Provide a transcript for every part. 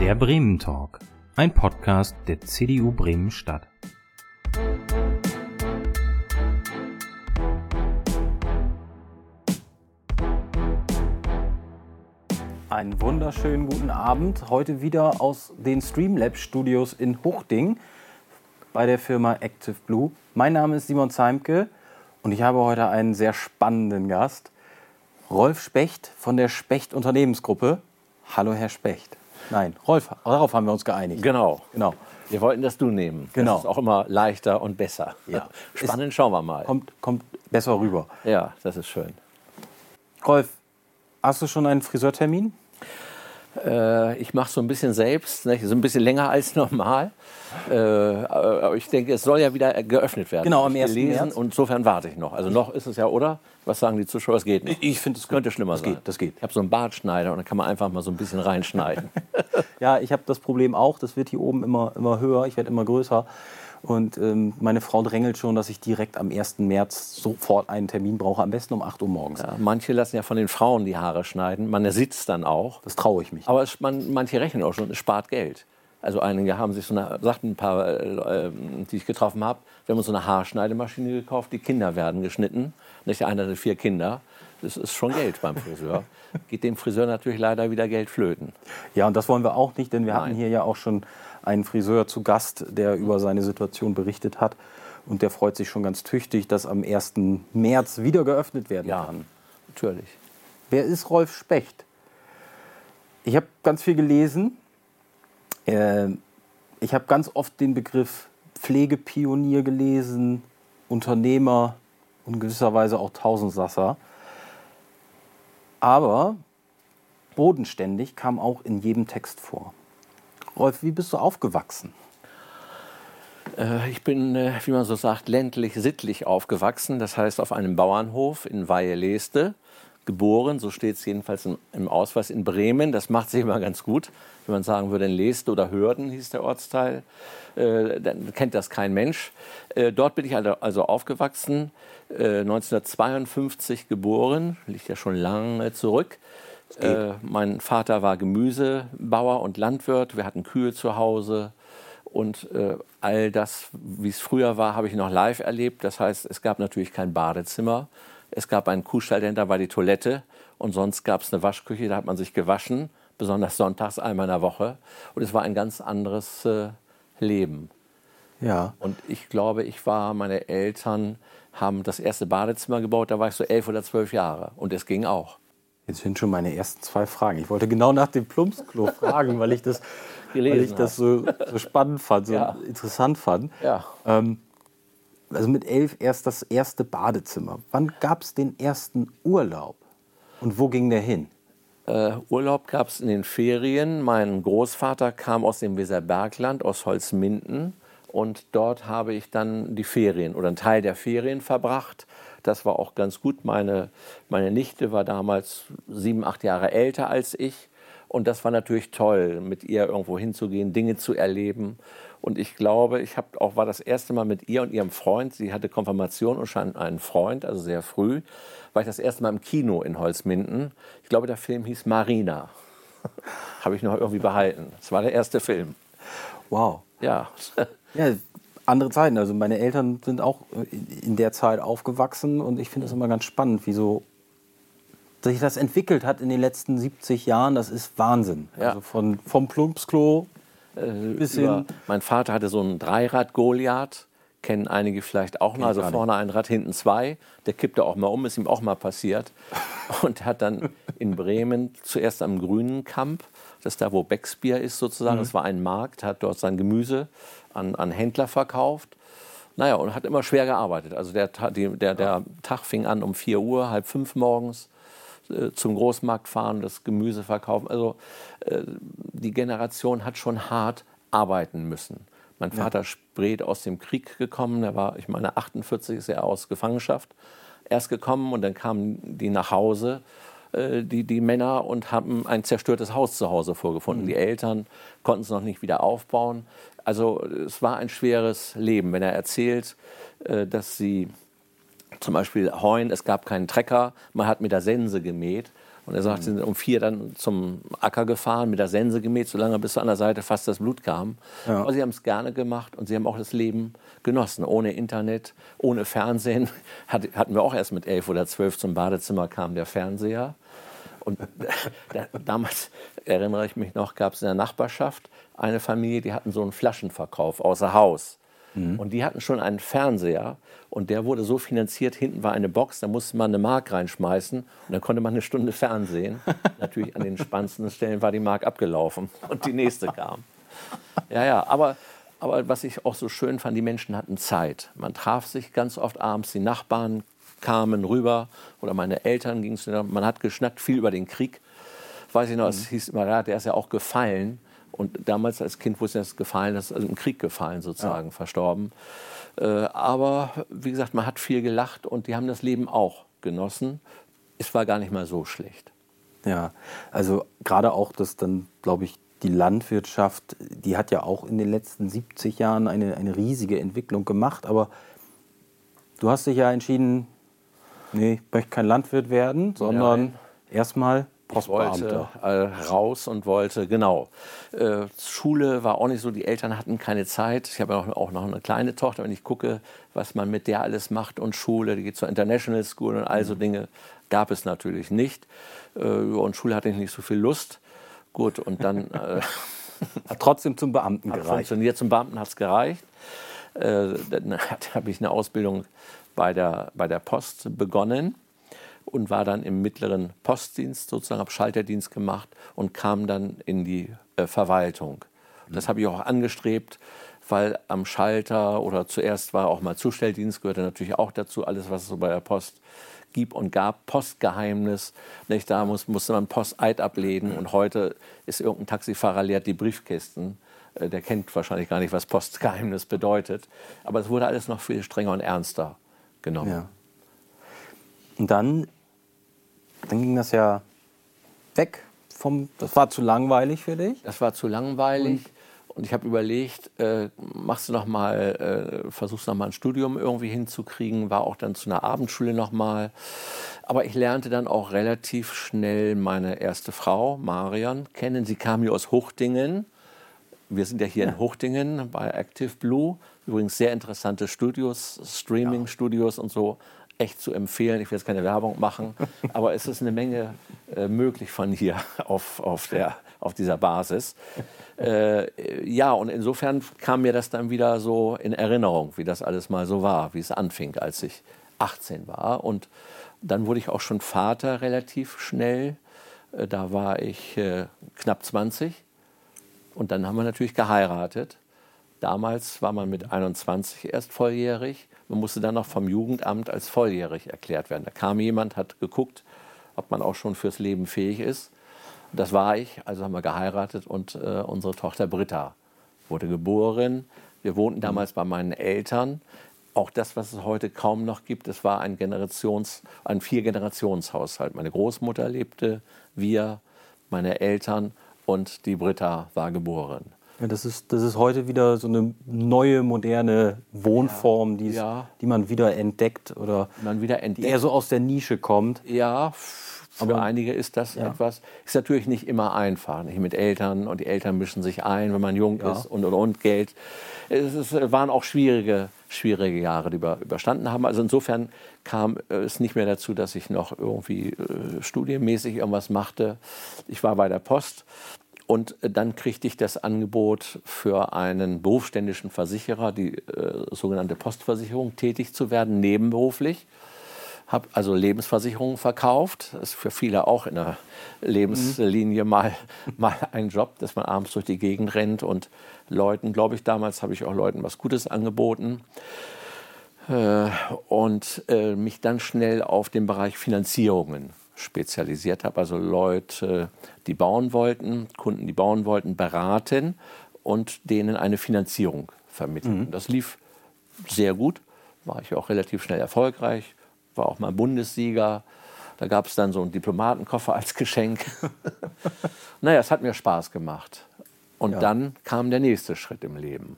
Der Bremen Talk, ein Podcast der CDU Bremen Stadt. Einen wunderschönen guten Abend. Heute wieder aus den Streamlab Studios in Huchting bei der Firma Active Blue. Mein Name ist Simon Zeimke und ich habe heute einen sehr spannenden Gast. Rolf Specht von der Specht Unternehmensgruppe. Hallo, Herr Specht. Nein, Rolf, darauf haben wir uns geeinigt. Genau. Genau. Wir wollten das du nehmen. Genau. Das ist auch immer leichter und besser. Ja. Spannend, schauen wir mal. Kommt, kommt besser rüber. Ja, das ist schön. Rolf, hast du schon einen Friseurtermin? Äh, ich mache so ein bisschen selbst, ne? so ein bisschen länger als normal. Äh, aber ich denke, es soll ja wieder geöffnet werden. Genau, am Hab ich 1. gelesen März. Und insofern warte ich noch. Also noch ist es ja, oder? Was sagen die Zuschauer? Es geht noch. Ich finde es. Könnte schlimmer Das sein. geht, das geht. Ich habe so einen Bartschneider und da kann man einfach mal so ein bisschen reinschneiden. Ja, ich habe das Problem auch. Das wird hier oben immer, immer höher. Ich werde immer größer. Und ähm, meine Frau drängelt schon, dass ich direkt am 1. März sofort einen Termin brauche. Am besten um 8 Uhr morgens. Ja, manche lassen ja von den Frauen die Haare schneiden. Man sitzt dann auch. Das traue ich mich. Aber es, man, manche rechnen auch schon, es spart Geld. Also einige haben sich so eine, sagten ein paar, äh, die ich getroffen habe, wir haben uns so eine Haarschneidemaschine gekauft, die Kinder werden geschnitten. Nicht einer hatte vier Kinder. Das ist schon Geld beim Friseur. Geht dem Friseur natürlich leider wieder Geld flöten. Ja, und das wollen wir auch nicht, denn wir hatten Nein. hier ja auch schon einen Friseur zu Gast, der über seine Situation berichtet hat. Und der freut sich schon ganz tüchtig, dass am 1. März wieder geöffnet werden Ja, kann. natürlich. Wer ist Rolf Specht? Ich habe ganz viel gelesen. Äh, ich habe ganz oft den Begriff Pflegepionier gelesen, Unternehmer und in gewisser Weise auch Tausendsasser. Aber bodenständig kam auch in jedem Text vor. Rolf, wie bist du aufgewachsen? Äh, Ich bin, äh, wie man so sagt, ländlich sittlich aufgewachsen. Das heißt auf einem Bauernhof in Weihe-Leste. Geboren, so steht es jedenfalls im, Ausweis in Bremen. Das macht sich immer ganz gut. Wenn man sagen würde, in Leste oder Hörden hieß der Ortsteil, äh, dann kennt das kein Mensch. Dort bin ich also, also aufgewachsen, äh, 1952 geboren, liegt ja schon lange zurück. Äh, mein Vater war Gemüsebauer und Landwirt. Wir hatten Kühe zu Hause. Und äh, all das, wie es früher war, habe ich noch live erlebt. Das heißt, es gab natürlich kein Badezimmer. Es gab einen Kuhstall, dahinter war die Toilette. Und sonst gab es eine Waschküche, da hat man sich gewaschen, besonders sonntags einmal in der Woche. Und es war ein ganz anderes äh, Leben. Ja. Und ich glaube, ich war, meine Eltern haben das erste Badezimmer gebaut, da war ich so elf oder zwölf Jahre. Und es ging auch. Jetzt sind schon meine ersten zwei Fragen. Ich wollte genau nach dem Plumpsklo fragen, weil ich das, weil Gelesen ich das so, so spannend fand, so Ja. interessant fand. Ja. Ähm, also mit elf erst das erste Badezimmer. Wann gab es den ersten Urlaub? Und wo ging der hin? Äh, Urlaub gab es in den Ferien. Mein Großvater kam aus dem Weserbergland, aus Holzminden. Und dort habe ich dann die Ferien oder einen Teil der Ferien verbracht. Das war auch ganz gut. Meine, meine Nichte war damals sieben, acht Jahre älter als ich. Und das war natürlich toll, mit ihr irgendwo hinzugehen, Dinge zu erleben. Und ich glaube, ich hab auch war das erste Mal mit ihr und ihrem Freund. Sie hatte Konfirmation und schon einen Freund, also sehr früh. War ich das erste Mal im Kino in Holzminden. Ich glaube, der Film hieß Marina. Habe ich noch irgendwie behalten. Das war der erste Film. Wow. Ja. Ja, andere Zeiten. Also meine Eltern sind auch in in der Zeit aufgewachsen und ich finde es immer ganz spannend, wie so sich das entwickelt hat in den letzten 70 Jahren. Das ist Wahnsinn. Ja. Also von, vom Plumpsklo bis Über, hin. mein Vater hatte so ein Dreirad-Goliath. Kennen einige vielleicht auch noch. Also vorne ein Rad, hinten zwei. Der kippte auch mal um, ist ihm auch mal passiert. Und hat dann in Bremen zuerst am Grünen Kamp, das ist da, wo Becksbier ist sozusagen, das war ein Markt, hat dort sein Gemüse an, an Händler verkauft. Naja, und hat immer schwer gearbeitet. Also der, der, der Tag fing an um 4 Uhr, halb fünf morgens äh, zum Großmarkt fahren, das Gemüse verkaufen. Also äh, die Generation hat schon hart arbeiten müssen. Mein Vater spät aus dem Krieg gekommen, er war, ich meine, 48 ist er aus Gefangenschaft erst gekommen und dann kamen die nach Hause, äh, die, die Männer, und haben ein zerstörtes Haus zu Hause vorgefunden. Die Eltern konnten es noch nicht wieder aufbauen. Also es war ein schweres Leben. Wenn er erzählt, äh, dass sie zum Beispiel Heun, es gab keinen Trecker, man hat mit der Sense gemäht. Und er sagt, sie sind um vier dann zum Acker gefahren, mit der Sense gemäht, solange bis an der Seite fast das Blut kam. Ja. Aber sie haben es gerne gemacht und sie haben auch das Leben genossen. Ohne Internet, ohne Fernsehen. Hat, hatten wir auch erst mit elf oder zwölf zum Badezimmer kam der Fernseher. Und da, damals, erinnere ich mich noch, gab es in der Nachbarschaft eine Familie, die hatten so einen Flaschenverkauf außer Haus. Und die hatten schon einen Fernseher und der wurde so finanziert, hinten war eine Box, da musste man eine Mark reinschmeißen und dann konnte man eine Stunde Fernsehen. Natürlich an den spannendsten Stellen war die Mark abgelaufen und die nächste kam. Ja, ja, aber, aber was ich auch so schön fand, die Menschen hatten Zeit. Man traf sich ganz oft abends, die Nachbarn kamen rüber oder meine Eltern gingen zu man hat geschnackt, viel über den Krieg. Weiß ich noch, es hieß immer, ja, der ist ja auch gefallen. Und damals als Kind wusste ich, dass gefallen, das ist also im Krieg gefallen sozusagen, verstorben. Äh, aber wie gesagt, man hat viel gelacht und die haben das Leben auch genossen. Es war gar nicht mal so schlecht. Ja, also gerade auch das dann, glaube ich, die Landwirtschaft, die hat ja auch in den letzten 70 Jahren eine, eine riesige Entwicklung gemacht. Aber du hast dich ja entschieden, nee, ich möchte kein Landwirt werden, sondern Nein. erstmal Ich wollte Postbeamter. äh, raus und wollte, genau. Äh, Schule war auch nicht so, die Eltern hatten keine Zeit. Ich habe ja auch, noch eine kleine Tochter, wenn ich gucke, was man mit der alles macht und Schule, die geht zur International School und all so Dinge, gab es natürlich nicht. Äh, und Schule hatte ich nicht so viel Lust. Gut, und dann äh, Hat trotzdem zum Beamten gereicht. funktioniert. Zum Beamten hat es gereicht. Äh, dann habe ich eine Ausbildung bei der, bei der Post begonnen und war dann im mittleren Postdienst, sozusagen, habe Schalterdienst gemacht und kam dann in die äh, Verwaltung. Das habe ich auch angestrebt, weil am Schalter oder zuerst war auch mal Zustelldienst, gehörte natürlich auch dazu, alles, was es so bei der Post gibt und gab, Postgeheimnis. Nicht? Da muss, musste man Posteid ablegen und heute ist irgendein Taxifahrer leert die Briefkästen. Äh, Der kennt wahrscheinlich gar nicht, was Postgeheimnis bedeutet. Aber es wurde alles noch viel strenger und ernster genommen. Ja. Und dann, dann ging das ja weg vom. Das war zu langweilig für dich. Das war zu langweilig. Und ich habe überlegt, äh, machst du noch mal, äh, versuchst noch mal ein Studium irgendwie hinzukriegen, war auch dann zu einer Abendschule noch mal. Aber ich lernte dann auch relativ schnell meine erste Frau, Marion, kennen. Sie kam hier aus Huchtingen. Wir sind ja hier in Huchtingen bei Active Blue. Übrigens sehr interessante Studios, Streaming-Studios und so. Echt zu empfehlen. Ich will jetzt keine Werbung machen, aber es ist eine Menge äh, möglich von hier auf, auf, der, auf dieser Basis. Äh, ja, und insofern kam mir das dann wieder so in Erinnerung, wie das alles mal so war, wie es anfing, als ich 18 war. Und dann wurde ich auch schon Vater relativ schnell. Äh, Da war ich äh, knapp 20. Und dann haben wir natürlich geheiratet. Damals war man mit 21 erst volljährig. Man musste dann noch vom Jugendamt als volljährig erklärt werden. Da kam jemand, hat geguckt, ob man auch schon fürs Leben fähig ist. Das war ich. Also haben wir geheiratet und äh, unsere Tochter Britta wurde geboren. Wir wohnten damals bei meinen Eltern. Auch das, was es heute kaum noch gibt, es war ein Generations-, ein Vier-Generationshaushalt. Meine Großmutter lebte, wir, meine Eltern und die Britta war geboren. Ja, das, ist, das ist heute wieder so eine neue, moderne Wohnform, die, es- Ja. die man wieder entdeckt oder Man wieder die entdeckt. eher so aus der Nische kommt. Ja, f- für Aber- einige ist das Ja. etwas. Ist natürlich nicht immer einfach. Nicht mit Eltern und die Eltern mischen sich ein, wenn man jung Ja. ist und und und Geld. Es ist, waren auch schwierige, schwierige Jahre, die wir überstanden haben. Also insofern kam es nicht mehr dazu, dass ich noch irgendwie äh, studienmäßig irgendwas machte. Ich war bei der Post. Und äh, dann kriegte ich das Angebot für einen berufsständischen Versicherer, die äh, sogenannte Postversicherung, tätig zu werden, nebenberuflich habe also Lebensversicherungen verkauft. Das ist für viele auch in der Lebenslinie mal, mal ein Job, dass man abends durch die Gegend rennt und Leuten, glaube ich, damals habe ich auch Leuten was Gutes angeboten. Äh, und äh, mich dann schnell auf den Bereich Finanzierungen spezialisiert habe. Also Leute, die bauen wollten, Kunden, die bauen wollten, beraten und denen eine Finanzierung vermitteln. Das lief sehr gut, war ich auch relativ schnell erfolgreich, war auch mal Bundessieger. Da gab es dann so einen Diplomatenkoffer als Geschenk. naja, es hat mir Spaß gemacht. Und Ja. dann kam der nächste Schritt im Leben.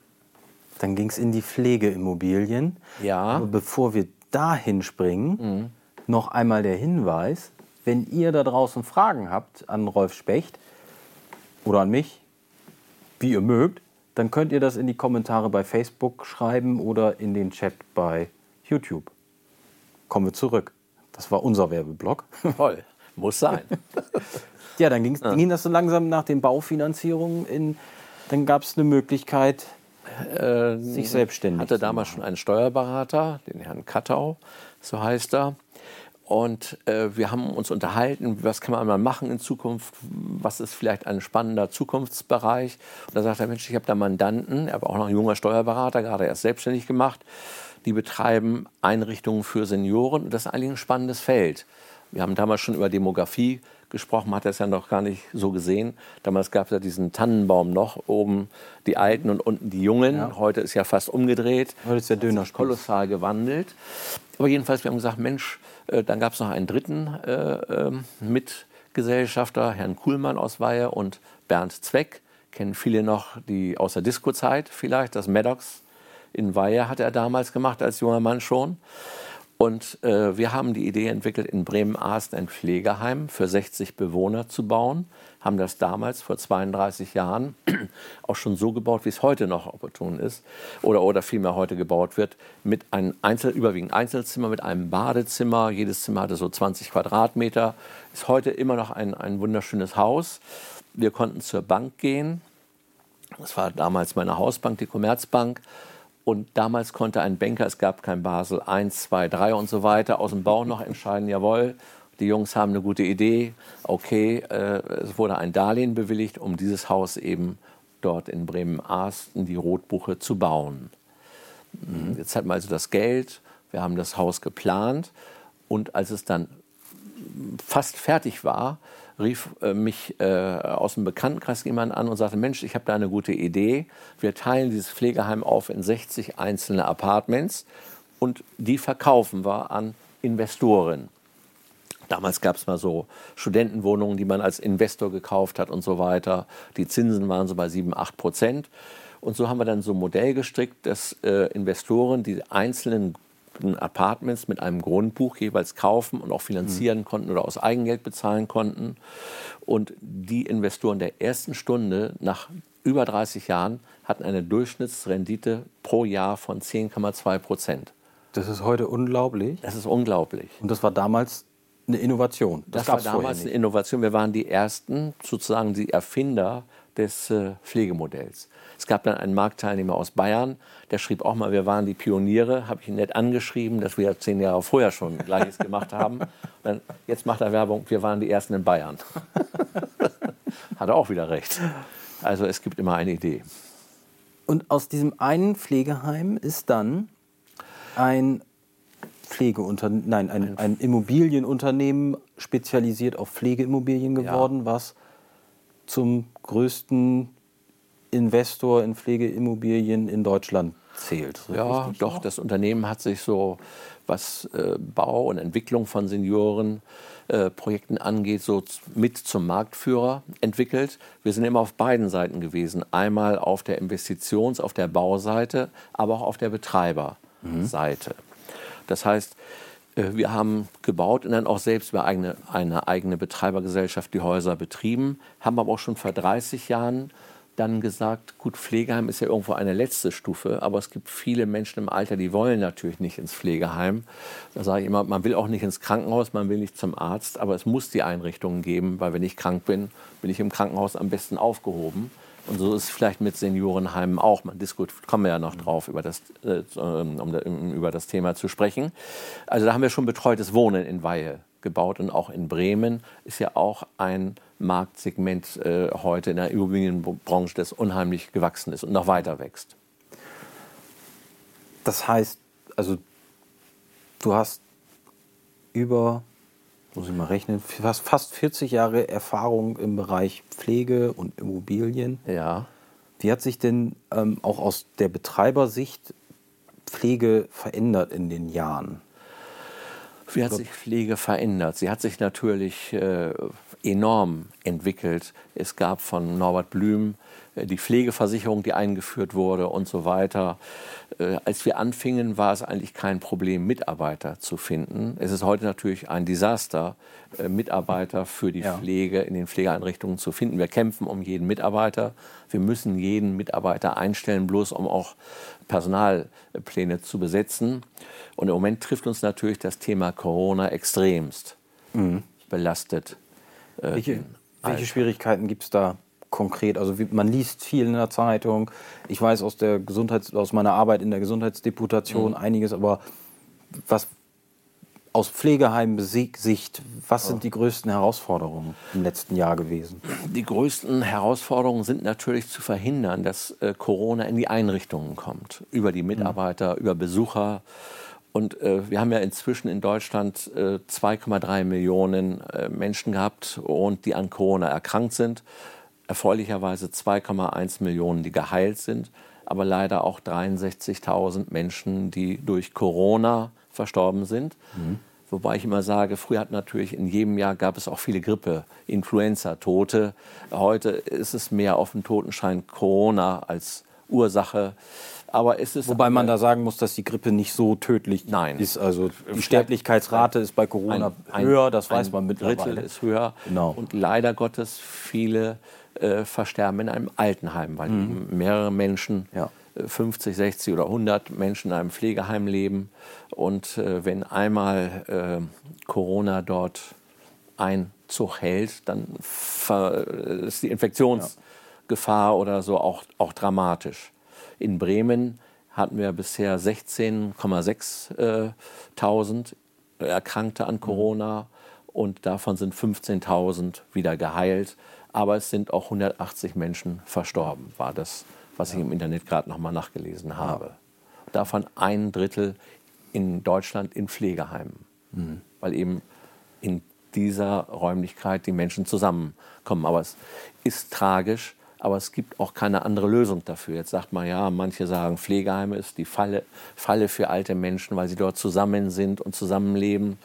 Dann ging es in die Pflegeimmobilien. Ja. Aber bevor wir dahin springen, noch einmal der Hinweis, wenn ihr da draußen Fragen habt an Rolf Specht oder an mich, wie ihr mögt, dann könnt ihr das in die Kommentare bei Facebook schreiben oder in den Chat bei YouTube. Kommen wir zurück. Das war unser Werbeblock. Toll, muss sein. ja, dann ging's, ging das so langsam nach den Baufinanzierungen in, dann gab es eine Möglichkeit, Äh, sich selbstständig hatte damals schon einen Steuerberater, den Herrn Kattau, so heißt er. Und äh, wir haben uns unterhalten, was kann man mal machen in Zukunft, was ist vielleicht ein spannender Zukunftsbereich. Und da sagt er, Mensch, ich habe da Mandanten, er war auch noch ein junger Steuerberater, gerade erst selbstständig gemacht, die betreiben Einrichtungen für Senioren. Und das ist eigentlich ein spannendes Feld. Wir haben damals schon über Demografie gesprochen, man hat das ja noch gar nicht so gesehen. Damals gab es ja diesen Tannenbaum noch, oben die Alten und unten die Jungen. Ja. Heute ist ja fast umgedreht. Heute ist der Dönerspieß. Kolossal gewandelt. Aber jedenfalls, wir haben gesagt, Mensch, äh, dann gab es noch einen dritten äh, ähm, Mitgesellschafter, Herrn Kuhlmann aus Weihe und Bernd Zweck. Kennen viele noch die aus der Disco-Zeit vielleicht, das Maddox in Weihe hat er damals gemacht, als junger Mann schon. Und äh, wir haben die Idee entwickelt, in Bremen-Asten ein Pflegeheim für 60 Bewohner zu bauen. Haben das damals vor 32 Jahren auch schon so gebaut, wie es heute noch opportun ist oder, oder vielmehr heute gebaut wird, mit einem Einzel, überwiegend Einzelzimmer, mit einem Badezimmer. Jedes Zimmer hatte so 20 Quadratmeter. Ist heute immer noch ein, ein wunderschönes Haus. Wir konnten zur Bank gehen. Das war damals meine Hausbank, die Commerzbank. Und damals konnte ein Banker, es gab kein Basel 1, 2, 3 und so weiter, aus dem Bauch noch entscheiden, jawohl, die Jungs haben eine gute Idee, okay, äh, es wurde ein Darlehen bewilligt, um dieses Haus eben dort in Bremen-Aasten, die Rotbuche, zu bauen. Jetzt hatten wir also das Geld, wir haben das Haus geplant und als es dann fast fertig war, rief äh, mich äh, aus dem Bekanntenkreis jemand an und sagte, Mensch, ich habe da eine gute Idee. Wir teilen dieses Pflegeheim auf in 60 einzelne Apartments und die verkaufen wir an Investoren. Damals gab es mal so Studentenwohnungen, die man als Investor gekauft hat und so weiter. Die Zinsen waren so bei 7, 8 Prozent. Und so haben wir dann so ein Modell gestrickt, dass äh, Investoren die einzelnen Apartments mit einem Grundbuch jeweils kaufen und auch finanzieren konnten oder aus Eigengeld bezahlen konnten. Und die Investoren der ersten Stunde nach über 30 Jahren hatten eine Durchschnittsrendite pro Jahr von 10,2 Prozent. Das ist heute unglaublich. Das ist unglaublich. Und das war damals eine Innovation. Das, gab's war damals eine. Innovation. Wir waren die ersten, sozusagen die Erfinder des äh, Pflegemodells. Es gab dann einen Marktteilnehmer aus Bayern, der schrieb auch mal, wir waren die Pioniere, habe ich ihn nett angeschrieben, dass wir zehn Jahre vorher schon Gleiches gemacht haben. Dann, jetzt macht er Werbung, wir waren die Ersten in Bayern. Hat er auch wieder recht. Also es gibt immer eine Idee. Und aus diesem einen Pflegeheim ist dann ein Pflegeunternehmen, nein, ein, ein Immobilienunternehmen spezialisiert auf Pflegeimmobilien geworden, was zum größten Investor in Pflegeimmobilien in Deutschland zählt. Das Ja, doch, so? das Unternehmen hat sich so, was äh, Bau und Entwicklung von Seniorenprojekten äh, angeht, so mit zum Marktführer entwickelt. Wir sind immer auf beiden Seiten gewesen. Einmal auf der Investitions-, auf der Bauseite, aber auch auf der Betreiberseite. Das heißt, wir haben gebaut und dann auch selbst über eigene, eine eigene Betreibergesellschaft die Häuser betrieben, haben aber auch schon vor 30 Jahren dann gesagt, gut, Pflegeheim ist ja irgendwo eine letzte Stufe, aber es gibt viele Menschen im Alter, die wollen natürlich nicht ins Pflegeheim. Da sage ich immer, man will auch nicht ins Krankenhaus, man will nicht zum Arzt, aber es muss die Einrichtungen geben, weil wenn ich krank bin, bin ich im Krankenhaus am besten aufgehoben. Und so ist es vielleicht mit Seniorenheimen auch. Man diskutiert, kommen wir ja noch drauf, über das, äh, um, um über das Thema zu sprechen. Also da haben wir schon betreutes Wohnen in Weihe gebaut und auch in Bremen ist ja auch ein Marktsegment äh, heute in der Immobilienbranche, das unheimlich gewachsen ist und noch weiter wächst. Das heißt, also du hast über, muss ich mal rechnen, fast, fast 40 Jahre Erfahrung im Bereich Pflege und Immobilien. Ja. Wie hat sich denn ähm, auch aus der Betreibersicht Pflege verändert in den Jahren? Wie hat sich Pflege verändert? Sie hat sich natürlich äh, enorm entwickelt. Es gab von Norbert Blüm äh, die Pflegeversicherung, die eingeführt wurde und so weiter. Äh, als wir anfingen, war es eigentlich kein Problem, Mitarbeiter zu finden. Es ist heute natürlich ein Desaster, äh, Mitarbeiter für die ja. Pflege in den Pflegeeinrichtungen zu finden. Wir kämpfen um jeden Mitarbeiter. Wir müssen jeden Mitarbeiter einstellen, bloß um auch Personalpläne zu besetzen. Und im Moment trifft uns natürlich das Thema Corona extremst mhm. belastet. Welche, welche Schwierigkeiten gibt es da konkret? Also wie, man liest viel in der Zeitung. Ich weiß aus der Gesundheits aus meiner Arbeit in der Gesundheitsdeputation mhm. einiges, aber was aus Pflegeheim-Sicht, was sind die größten Herausforderungen im letzten Jahr gewesen? Die größten Herausforderungen sind natürlich zu verhindern, dass äh, Corona in die Einrichtungen kommt, über die Mitarbeiter, mhm. über Besucher. Und äh, wir haben ja inzwischen in Deutschland äh, 2,3 Millionen äh, Menschen gehabt, und die an Corona erkrankt sind erfreulicherweise 2,1 Millionen, die geheilt sind, aber leider auch 63.000 Menschen, die durch Corona verstorben sind. Mhm. Wobei ich immer sage, früher hat natürlich in jedem Jahr gab es auch viele Grippe, Influenza-Tote. Heute ist es mehr auf dem Totenschein Corona als Ursache. Aber es ist Wobei man da sagen muss, dass die Grippe nicht so tödlich Nein. ist. Also die Sterblichkeitsrate ist bei Corona ein, höher, das weiß man mittlerweile. Drittel ist höher. Genau. Und leider Gottes viele äh, versterben in einem Altenheim, weil mhm. mehrere Menschen, ja. 50, äh, 60 oder 100 Menschen in einem Pflegeheim leben. Und äh, wenn einmal äh, Corona dort Einzug hält, dann ist die Infektionsgefahr ja. oder so auch, auch dramatisch. In Bremen hatten wir bisher 16,6 äh, Erkrankte an. Corona und davon sind 15.000 wieder geheilt aber es sind auch 180 Menschen verstorben, war das, was ich im Internet gerade nochmal nachgelesen habe. Davon ein Drittel in Deutschland in Pflegeheimen, mhm. weil eben in dieser Räumlichkeit die Menschen zusammenkommen. Aber es ist tragisch, aber es gibt auch keine andere Lösung dafür. Jetzt sagt man ja, manche sagen, Pflegeheime ist die Falle, Falle für alte Menschen, weil sie dort zusammen sind und zusammenleben.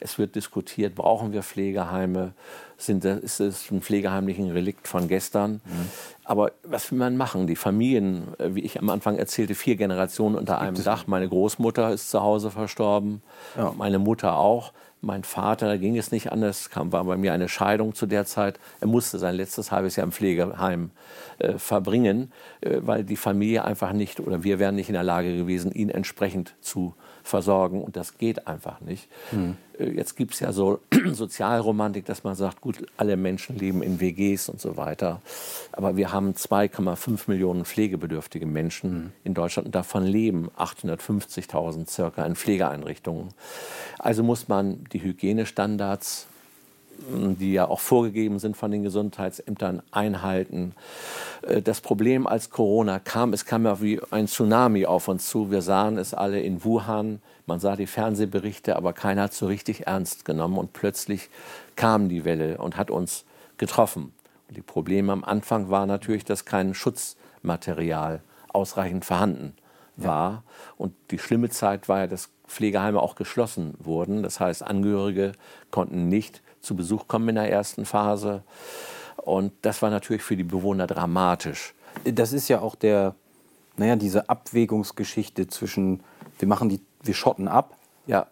Es wird diskutiert, brauchen wir Pflegeheime? Sind, ist es ein pflegeheimlichen Relikt von gestern? Mhm. Aber was will man machen? Die Familien, äh, wie ich am Anfang erzählte, vier Generationen unter einem Dach. Meine Großmutter ist zu Hause verstorben, ja. meine Mutter auch. Mein Vater, da ging es nicht anders, kam, war bei mir eine Scheidung zu der Zeit. Er musste sein letztes halbes Jahr im Pflegeheim äh, verbringen, äh, weil die Familie einfach nicht oder wir wären nicht in der Lage gewesen, ihn entsprechend zu versorgen. Und das geht einfach nicht. Mhm. Jetzt gibt es ja so Sozialromantik, dass man sagt, gut, alle Menschen leben in WGs und so weiter. Aber wir haben 2,5 Millionen pflegebedürftige Menschen mhm. in Deutschland und davon leben 850.000 circa in Pflegeeinrichtungen. Also muss man die Hygienestandards die ja auch vorgegeben sind von den Gesundheitsämtern, einhalten. Äh, das Problem, als Corona kam, es kam ja wie ein Tsunami auf uns zu. Wir sahen es alle in Wuhan, man sah die Fernsehberichte, aber keiner hat so richtig ernst genommen. Und plötzlich kam die Welle und hat uns getroffen. Und die Probleme am Anfang war natürlich, dass kein Schutzmaterial ausreichend vorhanden war. Und die schlimme Zeit war ja, dass Pflegeheime auch geschlossen wurden. Das heißt, Angehörige konnten nicht zu Besuch kommen in der ersten Phase. Und das war natürlich für die Bewohner dramatisch. Das ist ja auch der, naja, diese Abwägungsgeschichte zwischen, wir machen die, wir schotten ab. Ja.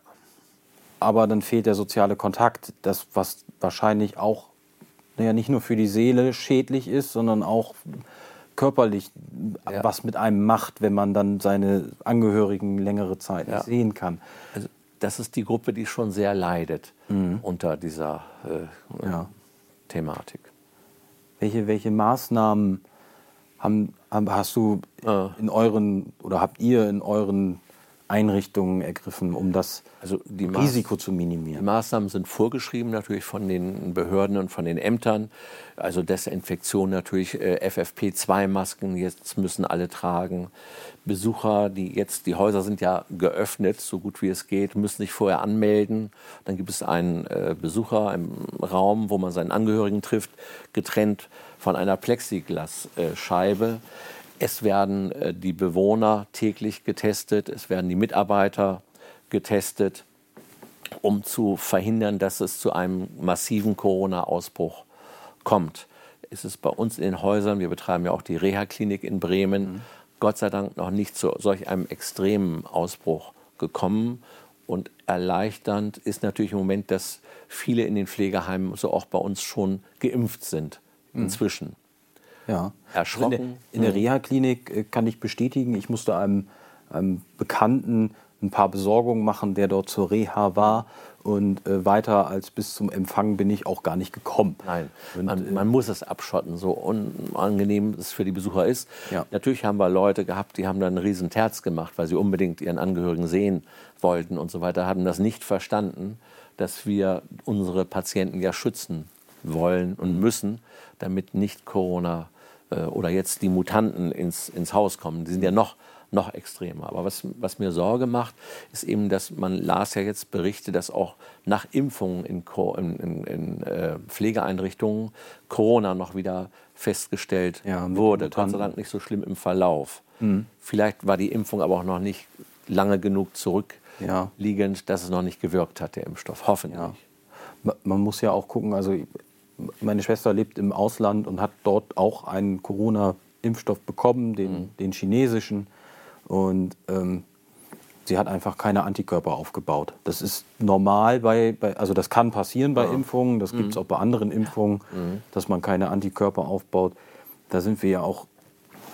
Aber dann fehlt der soziale Kontakt, das, was wahrscheinlich auch, naja, nicht nur für die Seele schädlich ist, sondern auch körperlich ja. was mit einem macht, wenn man dann seine Angehörigen längere Zeit ja. nicht sehen kann. Also das ist die Gruppe, die schon sehr leidet mhm. unter dieser äh, ja. Thematik. Welche, welche Maßnahmen haben, hast du in euren oder habt ihr in euren Einrichtungen ergriffen, um das also Risiko zu minimieren? Die Maßnahmen sind vorgeschrieben natürlich von den Behörden und von den Ämtern. Also Desinfektion natürlich, äh, FFP2-Masken, jetzt müssen alle tragen. Besucher, die jetzt, die Häuser sind ja geöffnet, so gut wie es geht, müssen sich vorher anmelden. Dann gibt es einen äh, Besucher im Raum, wo man seinen Angehörigen trifft, getrennt von einer Plexiglasscheibe. Äh, es werden äh, die Bewohner täglich getestet, es werden die Mitarbeiter getestet. um zu verhindern, dass es zu einem massiven Corona-Ausbruch kommt. Ist es bei uns in den Häusern, wir betreiben ja auch die Reha-Klinik in Bremen, mhm. Gott sei Dank noch nicht zu solch einem extremen Ausbruch gekommen. Und erleichternd ist natürlich im Moment, dass viele in den Pflegeheimen, so auch bei uns, schon geimpft sind mhm. Ja. Erschrocken. Also in der, in der mhm. Reha-Klinik äh, kann ich bestätigen, ich musste einem, einem Bekannten ein paar Besorgungen machen, der dort zur Reha war. Und äh, weiter als bis zum Empfang bin ich auch gar nicht gekommen. Nein, und, man, äh, man, muss es abschotten, so unangenehm es für die Besucher ist. Ja. Natürlich haben wir Leute gehabt, die haben dann einen riesen Terz gemacht, weil sie unbedingt ihren Angehörigen sehen wollten und so weiter, haben das nicht verstanden, dass wir unsere Patienten ja schützen wollen und müssen, damit nicht Corona oder jetzt die Mutanten ins, ins Haus kommen. Die sind ja noch noch extremer. Aber was, was mir Sorge macht, ist eben, dass man las ja jetzt Berichte, dass auch nach Impfungen in, in, in, in äh, Pflegeeinrichtungen Corona noch wieder festgestellt ja, wurde. Gott sei Dank nicht so schlimm im Verlauf. Mhm. Vielleicht war die Impfung aber auch noch nicht lange genug zurückliegend, ja. dass es noch nicht gewirkt hat, der Impfstoff. Hoffentlich. Ja. Man muss ja auch gucken, also meine Schwester lebt im Ausland und hat dort auch einen Corona-Impfstoff bekommen, den, mhm. den chinesischen. Und ähm, sie hat einfach keine Antikörper aufgebaut. Das ist normal bei, bei also das kann passieren bei ja. Impfungen, das gibt es mhm. auch bei anderen Impfungen, mhm. dass man keine Antikörper aufbaut. Da sind wir ja auch,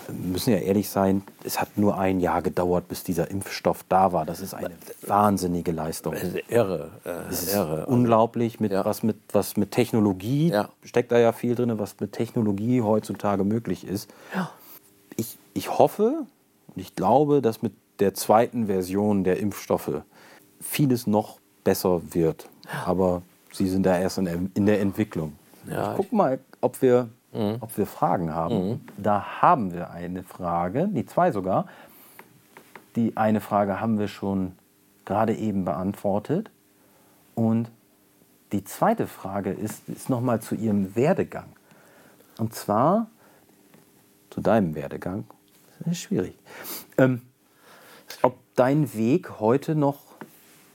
müssen ja ehrlich sein, es hat nur ein Jahr gedauert, bis dieser Impfstoff da war. Das ist eine wahnsinnige Leistung. Das ist irre. Äh, das ist irre. unglaublich, mit, ja. was, mit, was mit Technologie, ja. steckt da ja viel drin, was mit Technologie heutzutage möglich ist. Ja. Ich, ich hoffe, und ich glaube, dass mit der zweiten Version der Impfstoffe vieles noch besser wird. Aber sie sind da erst in der, in der Entwicklung. Ich guck mal, ob wir, mhm. ob wir Fragen haben. Mhm. Da haben wir eine Frage, die zwei sogar. Die eine Frage haben wir schon gerade eben beantwortet. Und die zweite Frage ist, ist nochmal zu Ihrem Werdegang. Und zwar zu deinem Werdegang das ist schwierig. Ähm, ob dein Weg heute noch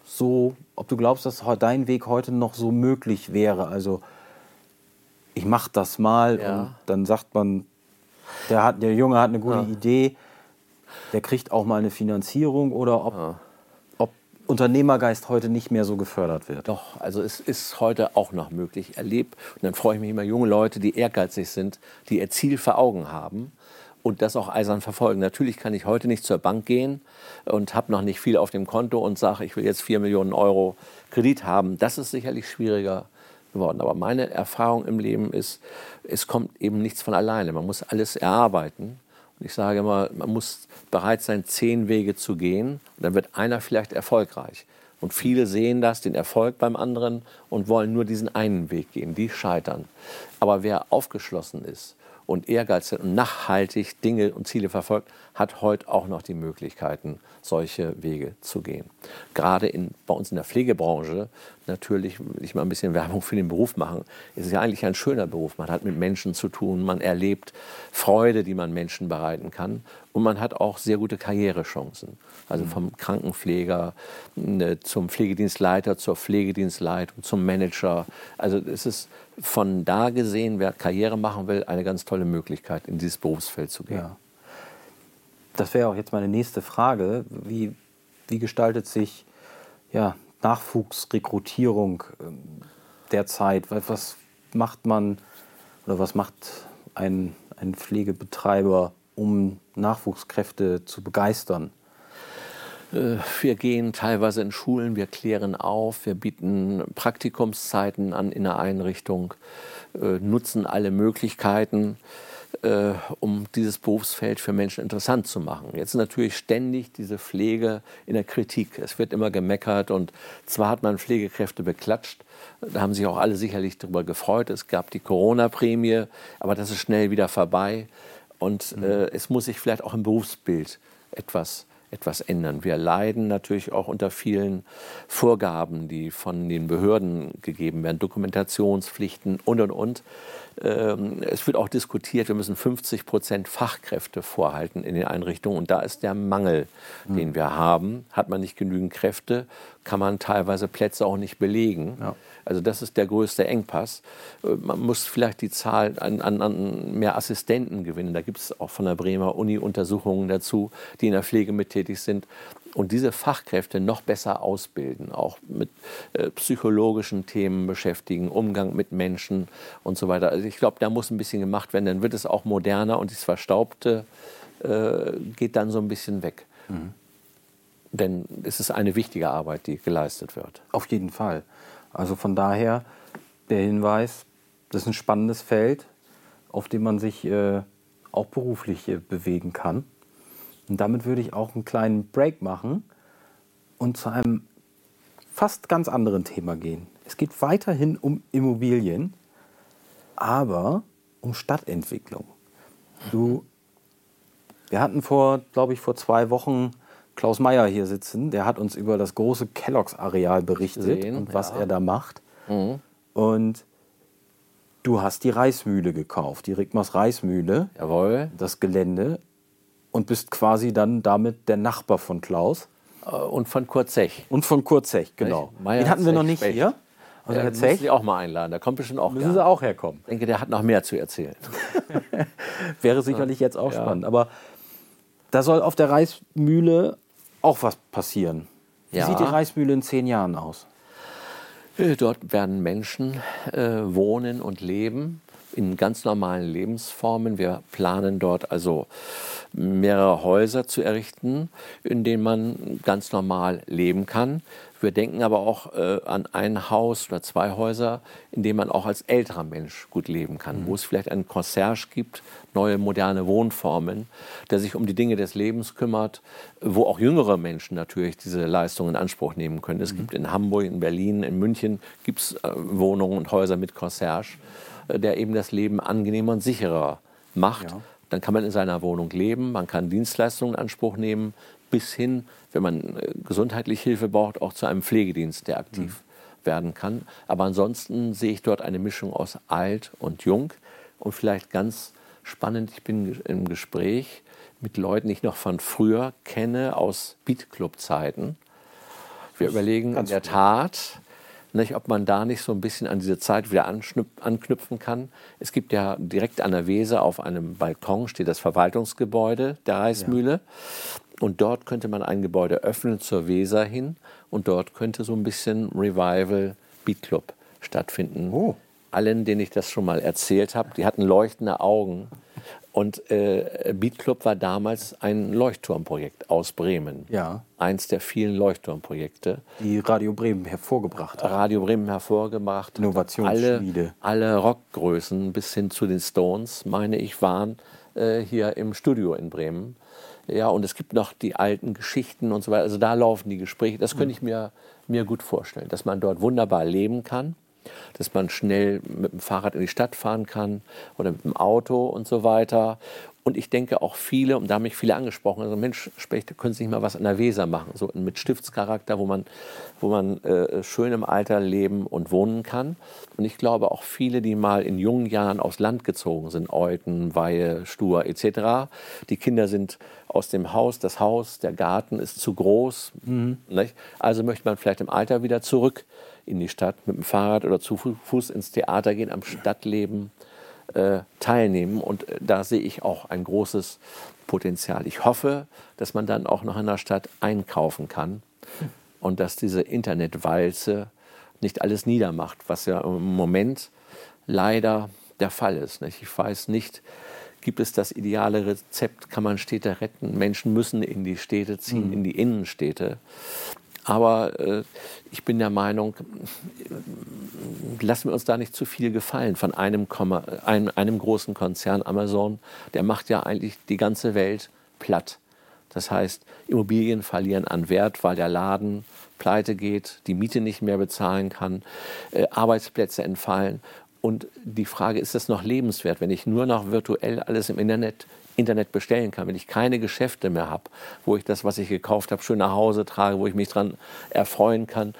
so, ob du glaubst, dass dein Weg heute noch so möglich wäre. Also ich mache das mal ja. und dann sagt man, der, hat, der Junge hat eine gute ja. Idee, der kriegt auch mal eine Finanzierung oder ob, ja. ob Unternehmergeist heute nicht mehr so gefördert wird. Doch, also es ist heute auch noch möglich. Ich erlebe, und dann freue ich mich immer, junge Leute, die ehrgeizig sind, die ihr Ziel vor Augen haben und das auch eisern verfolgen. Natürlich kann ich heute nicht zur Bank gehen und habe noch nicht viel auf dem Konto und sage, ich will jetzt 4 Millionen Euro Kredit haben. Das ist sicherlich schwieriger geworden. Aber meine Erfahrung im Leben ist, es kommt eben nichts von alleine. Man muss alles erarbeiten. Und ich sage immer, man muss bereit sein, zehn Wege zu gehen. Und dann wird einer vielleicht erfolgreich. Und viele sehen das, den Erfolg beim anderen und wollen nur diesen einen Weg gehen. Die scheitern. Aber wer aufgeschlossen ist und ehrgeizig und nachhaltig Dinge und Ziele verfolgt, hat heute auch noch die Möglichkeiten, solche Wege zu gehen. Gerade in, bei uns in der Pflegebranche, natürlich will ich mal ein bisschen Werbung für den Beruf machen, ist es ja eigentlich ein schöner Beruf. Man hat mit Menschen zu tun, man erlebt Freude, die man Menschen bereiten kann und man hat auch sehr gute Karrierechancen. Also mhm. vom Krankenpfleger ne, zum Pflegedienstleiter, zur Pflegedienstleitung, zum Manager. Also es ist von da gesehen, wer Karriere machen will, eine ganz tolle Möglichkeit, in dieses Berufsfeld zu gehen. Ja. Das wäre auch jetzt meine nächste Frage. Wie, wie gestaltet sich ja, Nachwuchsrekrutierung ähm, derzeit? Was macht man oder was macht ein, ein Pflegebetreiber, um Nachwuchskräfte zu begeistern? Äh, wir gehen teilweise in Schulen, wir klären auf, wir bieten Praktikumszeiten an in der Einrichtung, äh, nutzen alle Möglichkeiten äh, um dieses Berufsfeld für Menschen interessant zu machen. Jetzt ist natürlich ständig diese Pflege in der Kritik. Es wird immer gemeckert und zwar hat man Pflegekräfte beklatscht, da haben sich auch alle sicherlich darüber gefreut. Es gab die Corona-Prämie, aber das ist schnell wieder vorbei und mhm. äh, es muss sich vielleicht auch im Berufsbild etwas etwas ändern. Wir leiden natürlich auch unter vielen Vorgaben, die von den Behörden gegeben werden, Dokumentationspflichten und und und. Ähm, es wird auch diskutiert, wir müssen 50 Prozent Fachkräfte vorhalten in den Einrichtungen. Und da ist der Mangel, mhm. den wir haben. Hat man nicht genügend Kräfte, kann man teilweise Plätze auch nicht belegen. Ja. Also das ist der größte Engpass. Äh, man muss vielleicht die Zahl an, an, an mehr Assistenten gewinnen. Da gibt es auch von der Bremer Uni Untersuchungen dazu, die in der Pflege mit tätig sind und diese Fachkräfte noch besser ausbilden, auch mit äh, psychologischen Themen beschäftigen, Umgang mit Menschen und so weiter. Also ich glaube, da muss ein bisschen gemacht werden, dann wird es auch moderner und das Verstaubte äh, geht dann so ein bisschen weg. Mhm. Denn es ist eine wichtige Arbeit, die geleistet wird. Auf jeden Fall. Also von daher der Hinweis, das ist ein spannendes Feld, auf dem man sich äh, auch beruflich äh, bewegen kann. Und damit würde ich auch einen kleinen Break machen und zu einem fast ganz anderen Thema gehen. Es geht weiterhin um Immobilien, aber um Stadtentwicklung. Du, wir hatten vor, glaube ich, vor zwei Wochen Klaus Meyer hier sitzen. Der hat uns über das große Kelloggs-Areal berichtet Sehen, und was ja. er da macht. Mhm. Und du hast die Reismühle gekauft, die Rigmers Reismühle. Jawohl. Das Gelände und bist quasi dann damit der Nachbar von Klaus. Äh, und von Kurt Zech. Und von Kurt Zech, genau. Den hatten wir noch nicht Specht. hier. Also ja, Herr Zech. Sie auch mal einladen, da kommt bestimmt auch. Müssen Sie auch herkommen. Ich denke, der hat noch mehr zu erzählen. Wäre sicherlich jetzt auch ja. spannend. Aber da soll auf der Reismühle auch was passieren. Wie ja. sieht die Reismühle in zehn Jahren aus? Äh, dort werden Menschen äh, wohnen und leben in ganz normalen Lebensformen. Wir planen dort also mehrere Häuser zu errichten, in denen man ganz normal leben kann. Wir denken aber auch äh, an ein Haus oder zwei Häuser, in denen man auch als älterer Mensch gut leben kann, mhm. wo es vielleicht einen Concierge gibt, neue moderne Wohnformen, der sich um die Dinge des Lebens kümmert, wo auch jüngere Menschen natürlich diese Leistungen in Anspruch nehmen können. Es mhm. gibt in Hamburg, in Berlin, in München gibt's äh, Wohnungen und Häuser mit Concierge, der eben das Leben angenehmer und sicherer macht. Ja. Dann kann man in seiner Wohnung leben, man kann Dienstleistungen in Anspruch nehmen, bis hin, wenn man äh, gesundheitliche Hilfe braucht, auch zu einem Pflegedienst, der aktiv mhm. werden kann. Aber ansonsten sehe ich dort eine Mischung aus alt und jung. Und vielleicht ganz spannend, ich bin im Gespräch mit Leuten, die ich noch von früher kenne, aus Beatclub-Zeiten. Wir überlegen in der Tat, nicht, ob man da nicht so ein bisschen an diese Zeit wieder anknüpfen kann. Es gibt ja direkt an der Weser auf einem Balkon steht das Verwaltungsgebäude der Reismühle. Ja. Und dort könnte man ein Gebäude öffnen zur Weser hin und dort könnte so ein bisschen Revival Beat Club stattfinden. Oh. Allen, denen ich das schon mal erzählt habe, die hatten leuchtende Augen und äh, Beat Club war damals ein Leuchtturmprojekt aus Bremen. Ja. Eins der vielen Leuchtturmprojekte. Die Radio Bremen hervorgebracht hat. Radio Bremen hervorgebracht. Innovationsschmiede. Alle, alle Rockgrößen bis hin zu den Stones, meine ich, waren äh, hier im Studio in Bremen. Ja, und es gibt noch die alten Geschichten und so weiter. Also da laufen die Gespräche. Das könnte ich mir, mir gut vorstellen, dass man dort wunderbar leben kann dass man schnell mit dem Fahrrad in die Stadt fahren kann oder mit dem Auto und so weiter. Und ich denke auch viele, und da haben mich viele angesprochen, also Mensch, Spechte, können Sie nicht mal was an der Weser machen, so mit Stiftscharakter, wo man, wo man äh, schön im Alter leben und wohnen kann. Und ich glaube auch viele, die mal in jungen Jahren aufs Land gezogen sind, Euten, Weihe, Stur etc., die Kinder sind aus dem Haus, das Haus, der Garten ist zu groß. Mhm. Also möchte man vielleicht im Alter wieder zurück in die Stadt mit dem Fahrrad oder zu Fuß ins Theater gehen, am Stadtleben äh, teilnehmen. Und äh, da sehe ich auch ein großes Potenzial. Ich hoffe, dass man dann auch noch in der Stadt einkaufen kann und dass diese Internetwalze nicht alles niedermacht, was ja im Moment leider der Fall ist. Nicht? Ich weiß nicht, gibt es das ideale Rezept, kann man Städte retten? Menschen müssen in die Städte ziehen, mhm. in die Innenstädte. Aber äh, ich bin der Meinung, lassen wir uns da nicht zu viel gefallen von einem, einem, einem großen Konzern, Amazon. Der macht ja eigentlich die ganze Welt platt. Das heißt, Immobilien verlieren an Wert, weil der Laden pleite geht, die Miete nicht mehr bezahlen kann, äh, Arbeitsplätze entfallen. Und die Frage, ist das noch lebenswert, wenn ich nur noch virtuell alles im Internet Internet bestellen kann, wenn ich keine Geschäfte mehr habe, wo ich das, was ich gekauft habe, schön nach Hause trage, wo ich mich dran erfreuen kann.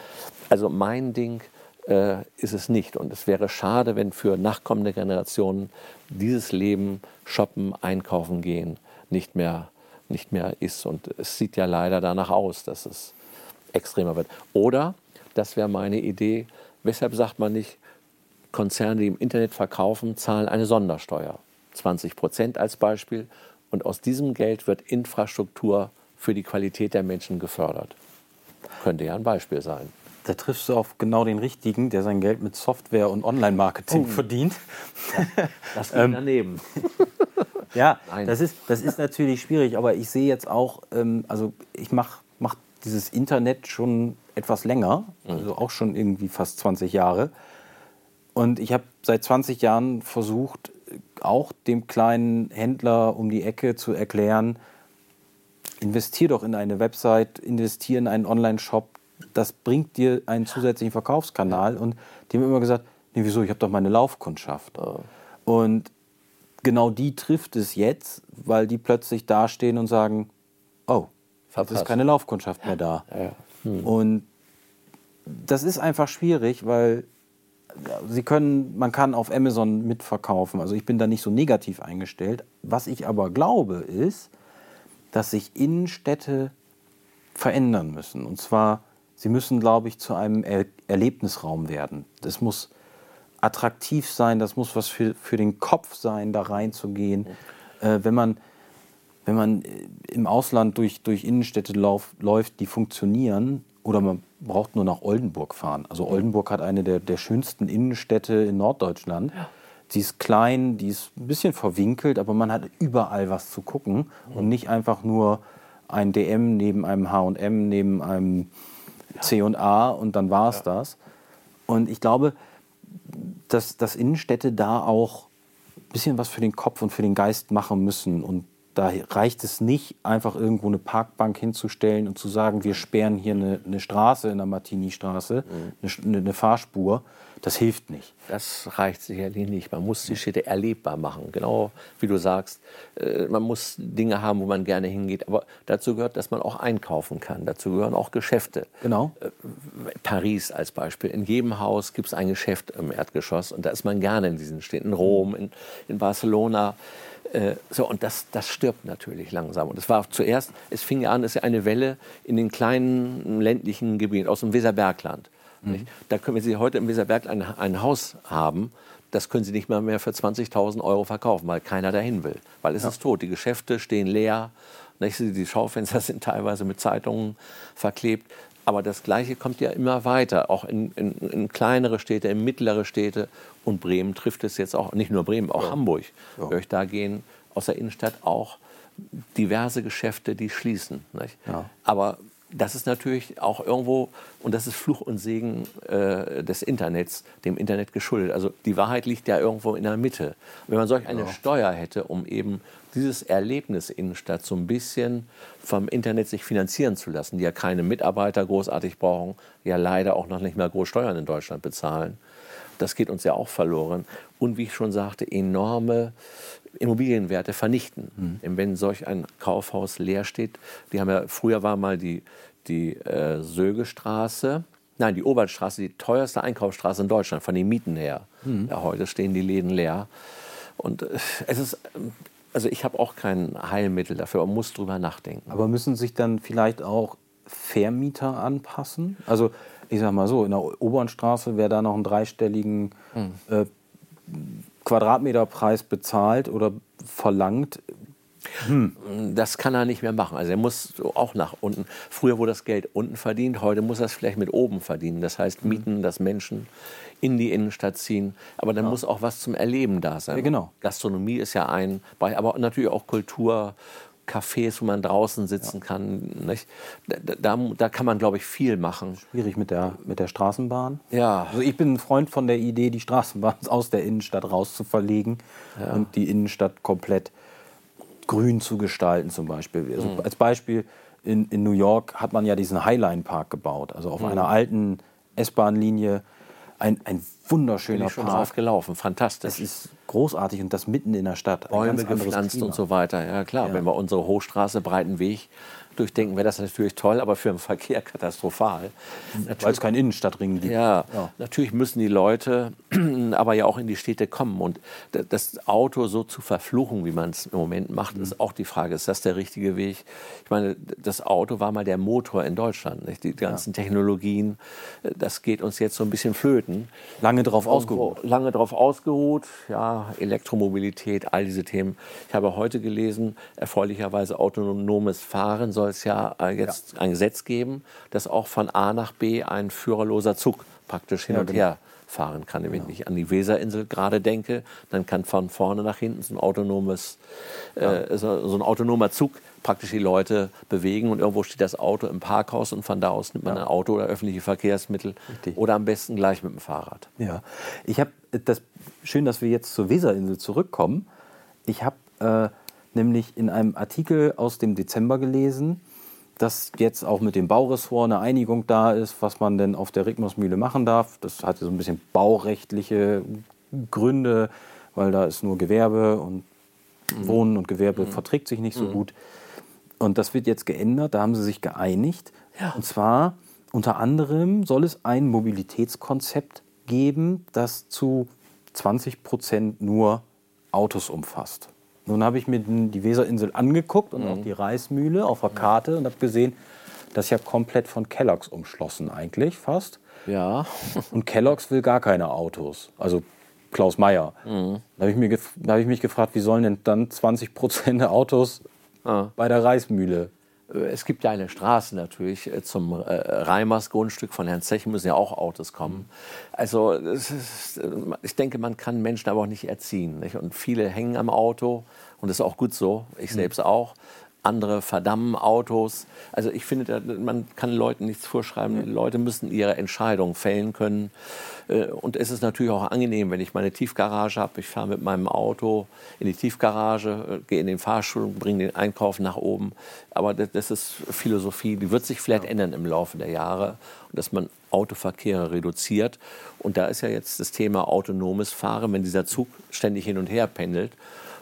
Also mein Ding, äh, ist es nicht. Und es wäre schade, wenn für nachkommende Generationen dieses Leben, Shoppen, Einkaufen gehen, nicht mehr, nicht mehr ist. Und es sieht ja leider danach aus, dass es extremer wird. Oder, das wäre meine Idee, weshalb sagt man nicht, Konzerne, die im Internet verkaufen, zahlen eine Sondersteuer. 20 Prozent als Beispiel. Und aus diesem Geld wird Infrastruktur für die Qualität der Menschen gefördert. Könnte ja ein Beispiel sein. Da triffst du auf genau den Richtigen, der sein Geld mit Software und Online-Marketing oh. verdient. Das geht ähm, daneben. ja, das ist, das ist natürlich schwierig, aber ich sehe jetzt auch, ähm, also ich mache mach dieses Internet schon etwas länger, mhm. also auch schon irgendwie fast 20 Jahre. Und ich habe seit 20 Jahren versucht, auch dem kleinen Händler um die Ecke zu erklären, investier doch in eine Website, investier in einen Online-Shop, das bringt dir einen zusätzlichen Verkaufskanal. Und die haben immer gesagt, nee, wieso, ich habe doch meine Laufkundschaft. Und genau die trifft es jetzt, weil die plötzlich dastehen und sagen, oh, es ist keine Laufkundschaft mehr da. Ja. Hm. Und das ist einfach schwierig, weil sie können, man kann auf Amazon mitverkaufen. Also ich bin da nicht so negativ eingestellt. Was ich aber glaube, ist, dass sich Innenstädte verändern müssen. Und zwar, sie müssen, glaube ich, zu einem er Erlebnisraum werden. Das muss attraktiv sein, das muss was für, für den Kopf sein, da reinzugehen. Äh, wenn, man, wenn man im Ausland durch, durch Innenstädte lauf, läuft, die funktionieren, oder man braucht nur nach Oldenburg fahren. Also Oldenburg hat eine der, der schönsten Innenstädte in Norddeutschland. Ja. Die ist klein, die ist ein bisschen verwinkelt, aber man hat überall was zu gucken und nicht einfach nur ein DM neben einem H&M, neben einem C&A und dann war es ja. das. Und ich glaube, dass, dass Innenstädte da auch ein bisschen was für den Kopf und für den Geist machen müssen und da reicht es nicht, einfach irgendwo eine Parkbank hinzustellen und zu sagen, wir sperren hier eine, eine Straße in der Martini-Straße, mhm. eine, eine, Fahrspur. Das hilft nicht. Das reicht sicherlich nicht. Man muss die Städte erlebbar machen. Genau wie du sagst, äh, man muss Dinge haben, wo man gerne hingeht. Aber dazu gehört, dass man auch einkaufen kann. Dazu gehören auch Geschäfte. Genau. Äh, Paris als Beispiel. In jedem Haus gibt es ein Geschäft im Erdgeschoss. Und da ist man gerne in diesen Städten. In Rom, in, in Barcelona. Äh, so, und das, das stirbt natürlich langsam. Und es war zuerst, es fing an, es ist eine Welle in den kleinen ländlichen Gebieten aus dem Weserbergland. Mhm. Da können, Sie heute im Weserbergland ein, ein Haus haben, das können Sie nicht mal mehr für 20.000 Euro verkaufen, weil keiner dahin will. Weil es ja. ist tot. Die Geschäfte stehen leer. Nicht? Die Schaufenster sind teilweise mit Zeitungen verklebt. Aber das Gleiche kommt ja immer weiter, auch in, in, in, kleinere Städte, in mittlere Städte. Und Bremen trifft es jetzt auch, nicht nur Bremen, auch ja. Hamburg. Ja. Durch da gehen aus der Innenstadt auch diverse Geschäfte, die schließen. Ja. Aber das ist natürlich auch irgendwo, und das ist Fluch und Segen äh, des Internets, dem Internet geschuldet. Also die Wahrheit liegt ja irgendwo in der Mitte. Wenn man solch eine ja. Steuer hätte, um eben dieses Erlebnis Innenstadt so ein bisschen vom Internet sich finanzieren zu lassen, die ja keine Mitarbeiter großartig brauchen, ja leider auch noch nicht mehr groß Steuern in Deutschland bezahlen. Das geht uns ja auch verloren. Und wie ich schon sagte, enorme Immobilienwerte vernichten. Mhm. Wenn solch ein Kaufhaus leer steht, die haben ja, früher war mal die, die äh, Sögestraße, nein, die Oberstraße, die teuerste Einkaufsstraße in Deutschland, von den Mieten her. Mhm. Ja, heute stehen die Läden leer. Und äh, es ist also ich habe auch kein Heilmittel dafür, man muss drüber nachdenken. Aber müssen sich dann vielleicht auch Vermieter anpassen? Also ich sag mal so, in der Obernstraße, wer da noch einen dreistelligen mhm. äh, Quadratmeterpreis bezahlt oder verlangt, hm. Das kann er nicht mehr machen. Also er muss auch nach unten. Früher wurde das Geld unten verdient, heute muss er es vielleicht mit oben verdienen. Das heißt, hm. mieten, dass Menschen in die Innenstadt ziehen. Aber dann ja. muss auch was zum Erleben da sein. Ja, genau. Gastronomie ist ja ein Bereich, aber natürlich auch Kultur. Cafés, wo man draußen sitzen ja. kann. Da, da, da, kann man, glaube ich, viel machen. Schwierig mit der, mit der Straßenbahn. Ja. Also ich bin ein Freund von der Idee, die Straßenbahn aus der Innenstadt raus zu verlegen ja. und die Innenstadt komplett grün zu gestalten zum Beispiel. Also mhm. Als Beispiel in, in New York hat man ja diesen Highline Park gebaut, also auf mhm. einer alten S-Bahn-Linie. Ein, ein wunderschöner Bin ich schon Park. gelaufen, fantastisch. Das ist großartig und das mitten in der Stadt. Bäume gepflanzt und so weiter. Ja klar, ja. wenn wir unsere Hochstraße, breiten Weg durchdenken, wäre das natürlich toll, aber für den Verkehr katastrophal. Weil es keinen Innenstadtring gibt. Ja, ja, natürlich müssen die Leute aber ja auch in die Städte kommen. Und das Auto so zu verfluchen, wie man es im Moment macht, mhm. ist auch die Frage, ist das der richtige Weg? Ich meine, das Auto war mal der Motor in Deutschland. Nicht? Die ganzen ja. Technologien, das geht uns jetzt so ein bisschen flöten. Lange darauf ausgeruht. Lange darauf ausgeruht, ja, Elektromobilität, all diese Themen. Ich habe heute gelesen, erfreulicherweise autonomes Fahren soll es ja äh, jetzt ja. ein Gesetz geben, dass auch von A nach B ein führerloser Zug praktisch hin ja, und genau. her fahren kann. Wenn genau. ich an die Weserinsel gerade denke, dann kann von vorne nach hinten so ein autonomes, äh, so, so, ein autonomer Zug praktisch die Leute bewegen und irgendwo steht das Auto im Parkhaus und von da aus nimmt man ein Auto oder öffentliche Verkehrsmittel Richtig. oder am besten gleich mit dem Fahrrad. Ja, ich habe das schön, dass wir jetzt zur Weserinsel zurückkommen. Ich habe äh, nämlich in einem Artikel aus dem Dezember gelesen, dass jetzt auch mit dem Bauressort eine Einigung da ist, was man denn auf der Rigmosmühle machen darf. Das hatte so ein bisschen baurechtliche Gründe, weil da ist nur Gewerbe und mhm. Wohnen und Gewerbe mhm. verträgt sich nicht so mhm. gut. Und das wird jetzt geändert, da haben sie sich geeinigt. Ja. Und zwar unter anderem soll es ein Mobilitätskonzept geben, das zu 20 Prozent nur Autos umfasst. Nun habe ich mir die Weserinsel angeguckt und mhm. auch die Reismühle auf der Karte und habe gesehen, das ist ja komplett von Kelloggs umschlossen eigentlich fast. Ja. und Kelloggs will gar keine Autos. Also Klaus Meyer. Mhm. Da habe ich, hab ich mich gefragt, wie sollen denn dann 20 Prozent der Autos ah. bei der Reismühle es gibt ja eine Straße natürlich äh, zum äh, Reimers Grundstück von Herrn Zech müssen ja auch Autos kommen. Also ist, äh, ich denke, man kann Menschen aber auch nicht erziehen. Nicht? Und viele hängen am Auto und das ist auch gut so. Ich mhm. selbst auch. Andere verdammen Autos. Also ich finde, man kann Leuten nichts vorschreiben. Mhm. Leute müssen ihre Entscheidung fällen können. Äh, und es ist natürlich auch angenehm, wenn ich meine Tiefgarage habe. Ich fahre mit meinem Auto in die Tiefgarage, äh, gehe in den Fahrstuhl, bringe den Einkauf nach oben. Aber das ist Philosophie, die wird sich vielleicht ändern im Laufe der Jahre. Und dass man Autoverkehr reduziert. Und da ist ja jetzt das Thema autonomes Fahren, wenn dieser Zug ständig hin und her pendelt.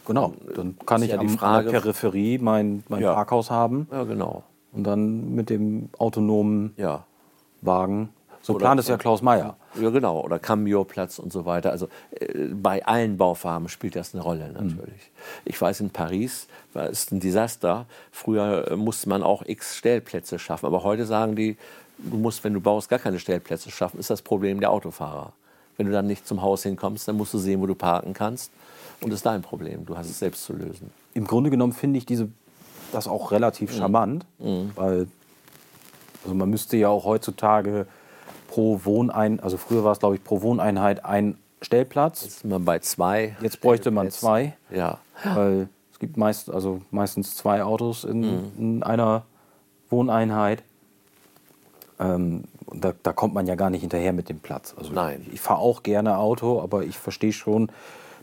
Genau, dann kann ich ja die Frage, Peripherie mein, mein ja. Parkhaus haben. Ja, genau. Und dann mit dem autonomen ja. Wagen so plant es ja Klaus Mayer. Ja, genau. Oder Cambio-Platz und so weiter. Also äh, bei allen Baufarben spielt das eine Rolle natürlich. Mhm. Ich weiß, in Paris war es ein Desaster. Früher äh, musste man auch x Stellplätze schaffen. Aber heute sagen die, du musst, wenn du baust, gar keine Stellplätze schaffen. Ist das Problem der Autofahrer. Wenn du dann nicht zum Haus hinkommst, dann musst du sehen, wo du parken kannst. Und das ist dein Problem. Du hast es selbst zu lösen. Im Grunde genommen finde ich diese, das auch relativ mhm. charmant. Mhm. Weil also man müsste ja auch heutzutage pro Wohneinheit, also früher war es glaube ich pro Wohneinheit ein Stellplatz. Jetzt sind wir bei zwei. Jetzt bräuchte man zwei. Ja. Weil es gibt meist, also meistens zwei Autos in, mhm. in einer Wohneinheit. Ähm, da, da, kommt man ja gar nicht hinterher mit dem Platz. Also Nein. Ich, ich fahre auch gerne Auto, aber ich verstehe schon,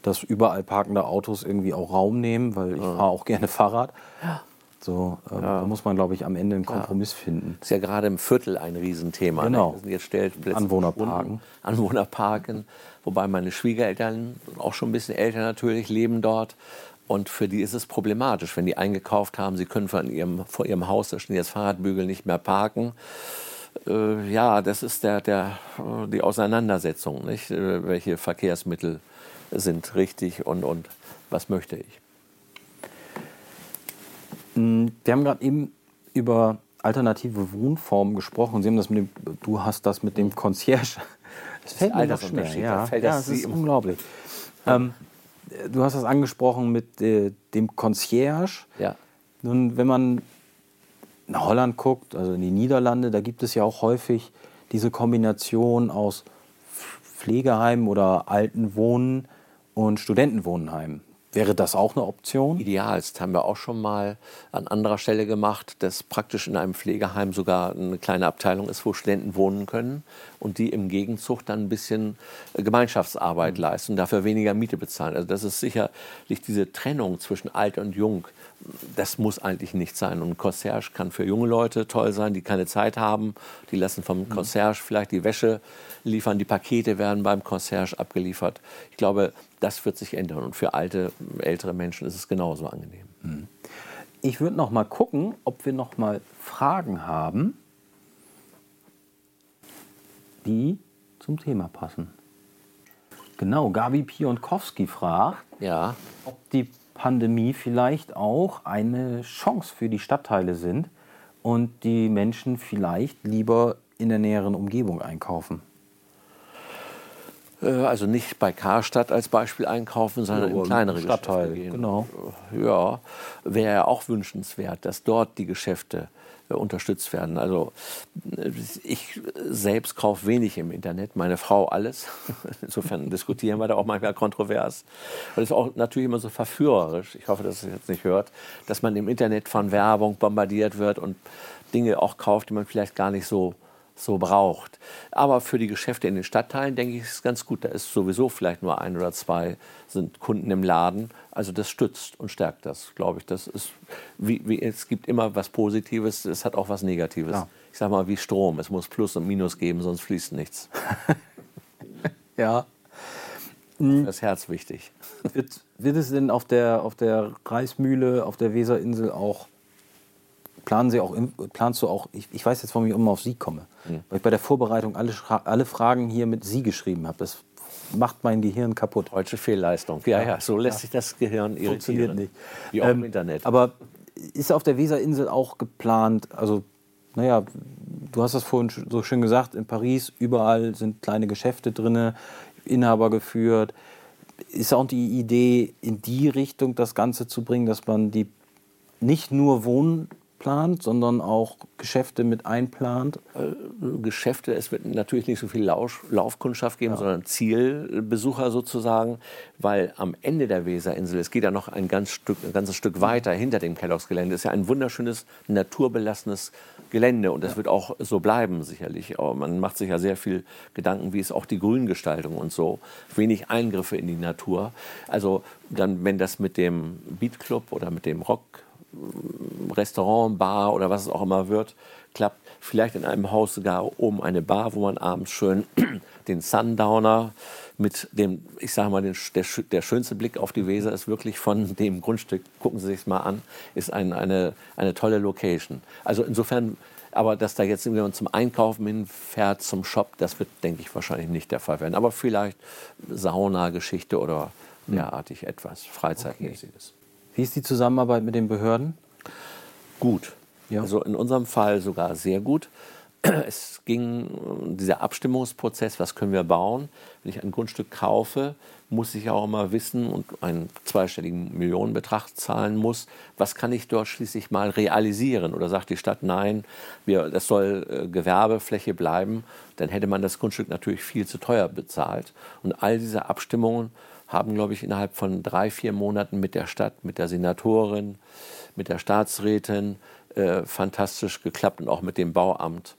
dass überall parkende Autos irgendwie auch Raum nehmen, weil ich ja. fahre auch gerne Fahrrad. Ja. So, äh, ja. Da muss man, glaube ich, am Ende einen Kompromiss finden. Das ist ja gerade im Viertel ein Riesenthema. Ne? Genau. Ne? Jetzt Stellplätze Anwohnerparken. Anwohnerparken. Wobei meine Schwiegereltern, auch schon ein bisschen älter natürlich, leben dort. Und für die ist es problematisch, wenn die eingekauft haben, sie können von ihrem, vor ihrem Haus, da stehen jetzt Fahrradbügel, nicht mehr parken. Äh, ja, das ist der, der, die Auseinandersetzung, nicht? Äh, welche Verkehrsmittel sind richtig und, und was möchte ich. Mm, wir haben gerade eben über alternative Wohnformen gesprochen. Sie haben das mit dem, du hast das mit dem Concierge. Das fällt mir noch schnell. Ja, ja, das ist unglaublich. Ähm, du hast das angesprochen mit äh, dem Concierge. Ja. Nun, wenn man nach Holland guckt, also in die Niederlande, da gibt es ja auch häufig diese Kombination aus Pflegeheimen oder Altenwohnen und Studentenwohnheimen. Wäre das auch eine Option? Ideal. Das haben wir auch schon mal an anderer Stelle gemacht, dass praktisch in einem Pflegeheim sogar eine kleine Abteilung ist, wo Studenten wohnen können und die im Gegenzug dann ein bisschen äh, Gemeinschaftsarbeit mhm. leisten, dafür weniger Miete bezahlen. Also das ist sicherlich diese Trennung zwischen alt und jung. Das muss eigentlich nicht sein. Und ein Concierge kann für junge Leute toll sein, die keine Zeit haben. Die lassen vom mhm. Concierge vielleicht die Wäsche liefern, die Pakete werden beim Concierge abgeliefert. Ich glaube, das wird sich ändern. Und für alte, ältere Menschen ist es genauso angenehm. Mhm. Ich würde noch mal gucken, ob wir noch mal Fragen haben, die zum Thema passen. Genau, Gabi Pionkowski fragt, Ja, ob die Pandemie vielleicht auch eine Chance für die Stadtteile sind und die Menschen vielleicht lieber in der näheren Umgebung einkaufen. äh, also nicht bei Karstadt als Beispiel einkaufen, sondern Ja, in kleinere im Stadtteil, Geschäfte gehen. genau. Ja, wäre ja auch wünschenswert, dass dort die Geschäfte äh, unterstützt werden. Also äh, ich selbst kaufe wenig im Internet, meine Frau alles. Insofern diskutieren wir da auch manchmal kontrovers. Und es ist auch natürlich immer so verführerisch, ich hoffe, dass es jetzt nicht hört, dass man im Internet von Werbung bombardiert wird und Dinge auch kauft, die man vielleicht gar nicht so so braucht. Aber für die Geschäfte in den Stadtteilen, denke ich, ist es ganz gut. Da ist sowieso vielleicht nur ein oder zwei sind Kunden im Laden. Also das stützt und stärkt das, glaube ich. Das ist, wie, wie, es gibt immer was Positives, es hat auch was Negatives. Ja. Ich sage mal wie Strom. Es muss Plus und Minus geben, sonst fließt nichts. Ja. Das Herz wichtig. Wird, wird es denn auf der, auf der Reismühle, auf der Weserinsel auch, planen Sie auch, im- planst du auch, ich, ich weiß jetzt, warum ich immer auf Sie komme, weil ich bei der Vorbereitung alle, alle Fragen hier mit Sie geschrieben habe. Das macht mein Gehirn kaputt. Deutsche Fehlleistung. Ja, ja, so lässt sich das Gehirn irritieren. Funktioniert nicht. Wie auch im Ähm, Internet. Aber ist auf der Weserinsel auch geplant, also, naja, du hast das vorhin so schön gesagt, in Paris überall sind kleine Geschäfte drin, Inhaber geführt. Ist auch die Idee, in die Richtung das Ganze zu bringen, dass man die nicht nur Wohnen plant, sondern auch Geschäfte mit einplant? Geschäfte, es wird natürlich nicht so viel Lausch, Laufkundschaft geben, sondern Zielbesucher sozusagen, weil am Ende der Weserinsel, es geht ja noch ein, ganz Stück, ein ganzes Stück weiter hinter dem Kelloggs-Gelände, ist ja ein wunderschönes, naturbelassenes Gelände und das wird auch so bleiben sicherlich. Aber man macht sich ja sehr viel Gedanken, wie ist auch die Grüngestaltung und so. Wenig Eingriffe in die Natur. Also dann, wenn das mit dem Beatclub oder mit dem Rock Restaurant, Bar oder was es auch immer wird, klappt. Vielleicht in einem Haus sogar oben eine Bar, wo man abends schön den Sundowner mit dem, ich sage mal, den, der, der schönste Blick auf die Weser ist wirklich von dem Grundstück, gucken Sie sich mal an, ist ein, eine, eine tolle Location. Also insofern, aber dass da jetzt jemand zum Einkaufen hinfährt, zum Shop, das wird, denke ich, wahrscheinlich nicht der Fall werden. Aber vielleicht Sauna-Geschichte oder derartig etwas, Freizeitmäßiges. Wie ist die Zusammenarbeit mit den Behörden? Gut. Ja. Also in unserem Fall sogar sehr gut. Es ging dieser Abstimmungsprozess, was können wir bauen. Wenn ich ein Grundstück kaufe, muss ich auch immer wissen und einen zweistelligen Millionenbetrag zahlen muss, was kann ich dort schließlich mal realisieren? Oder sagt die Stadt, nein, wir, das soll äh, Gewerbefläche bleiben, dann hätte man das Grundstück natürlich viel zu teuer bezahlt. Und all diese Abstimmungen haben, glaube ich, innerhalb von drei, vier Monaten mit der Stadt, mit der Senatorin, mit der Staatsrätin äh, fantastisch geklappt und auch mit dem Bauamt.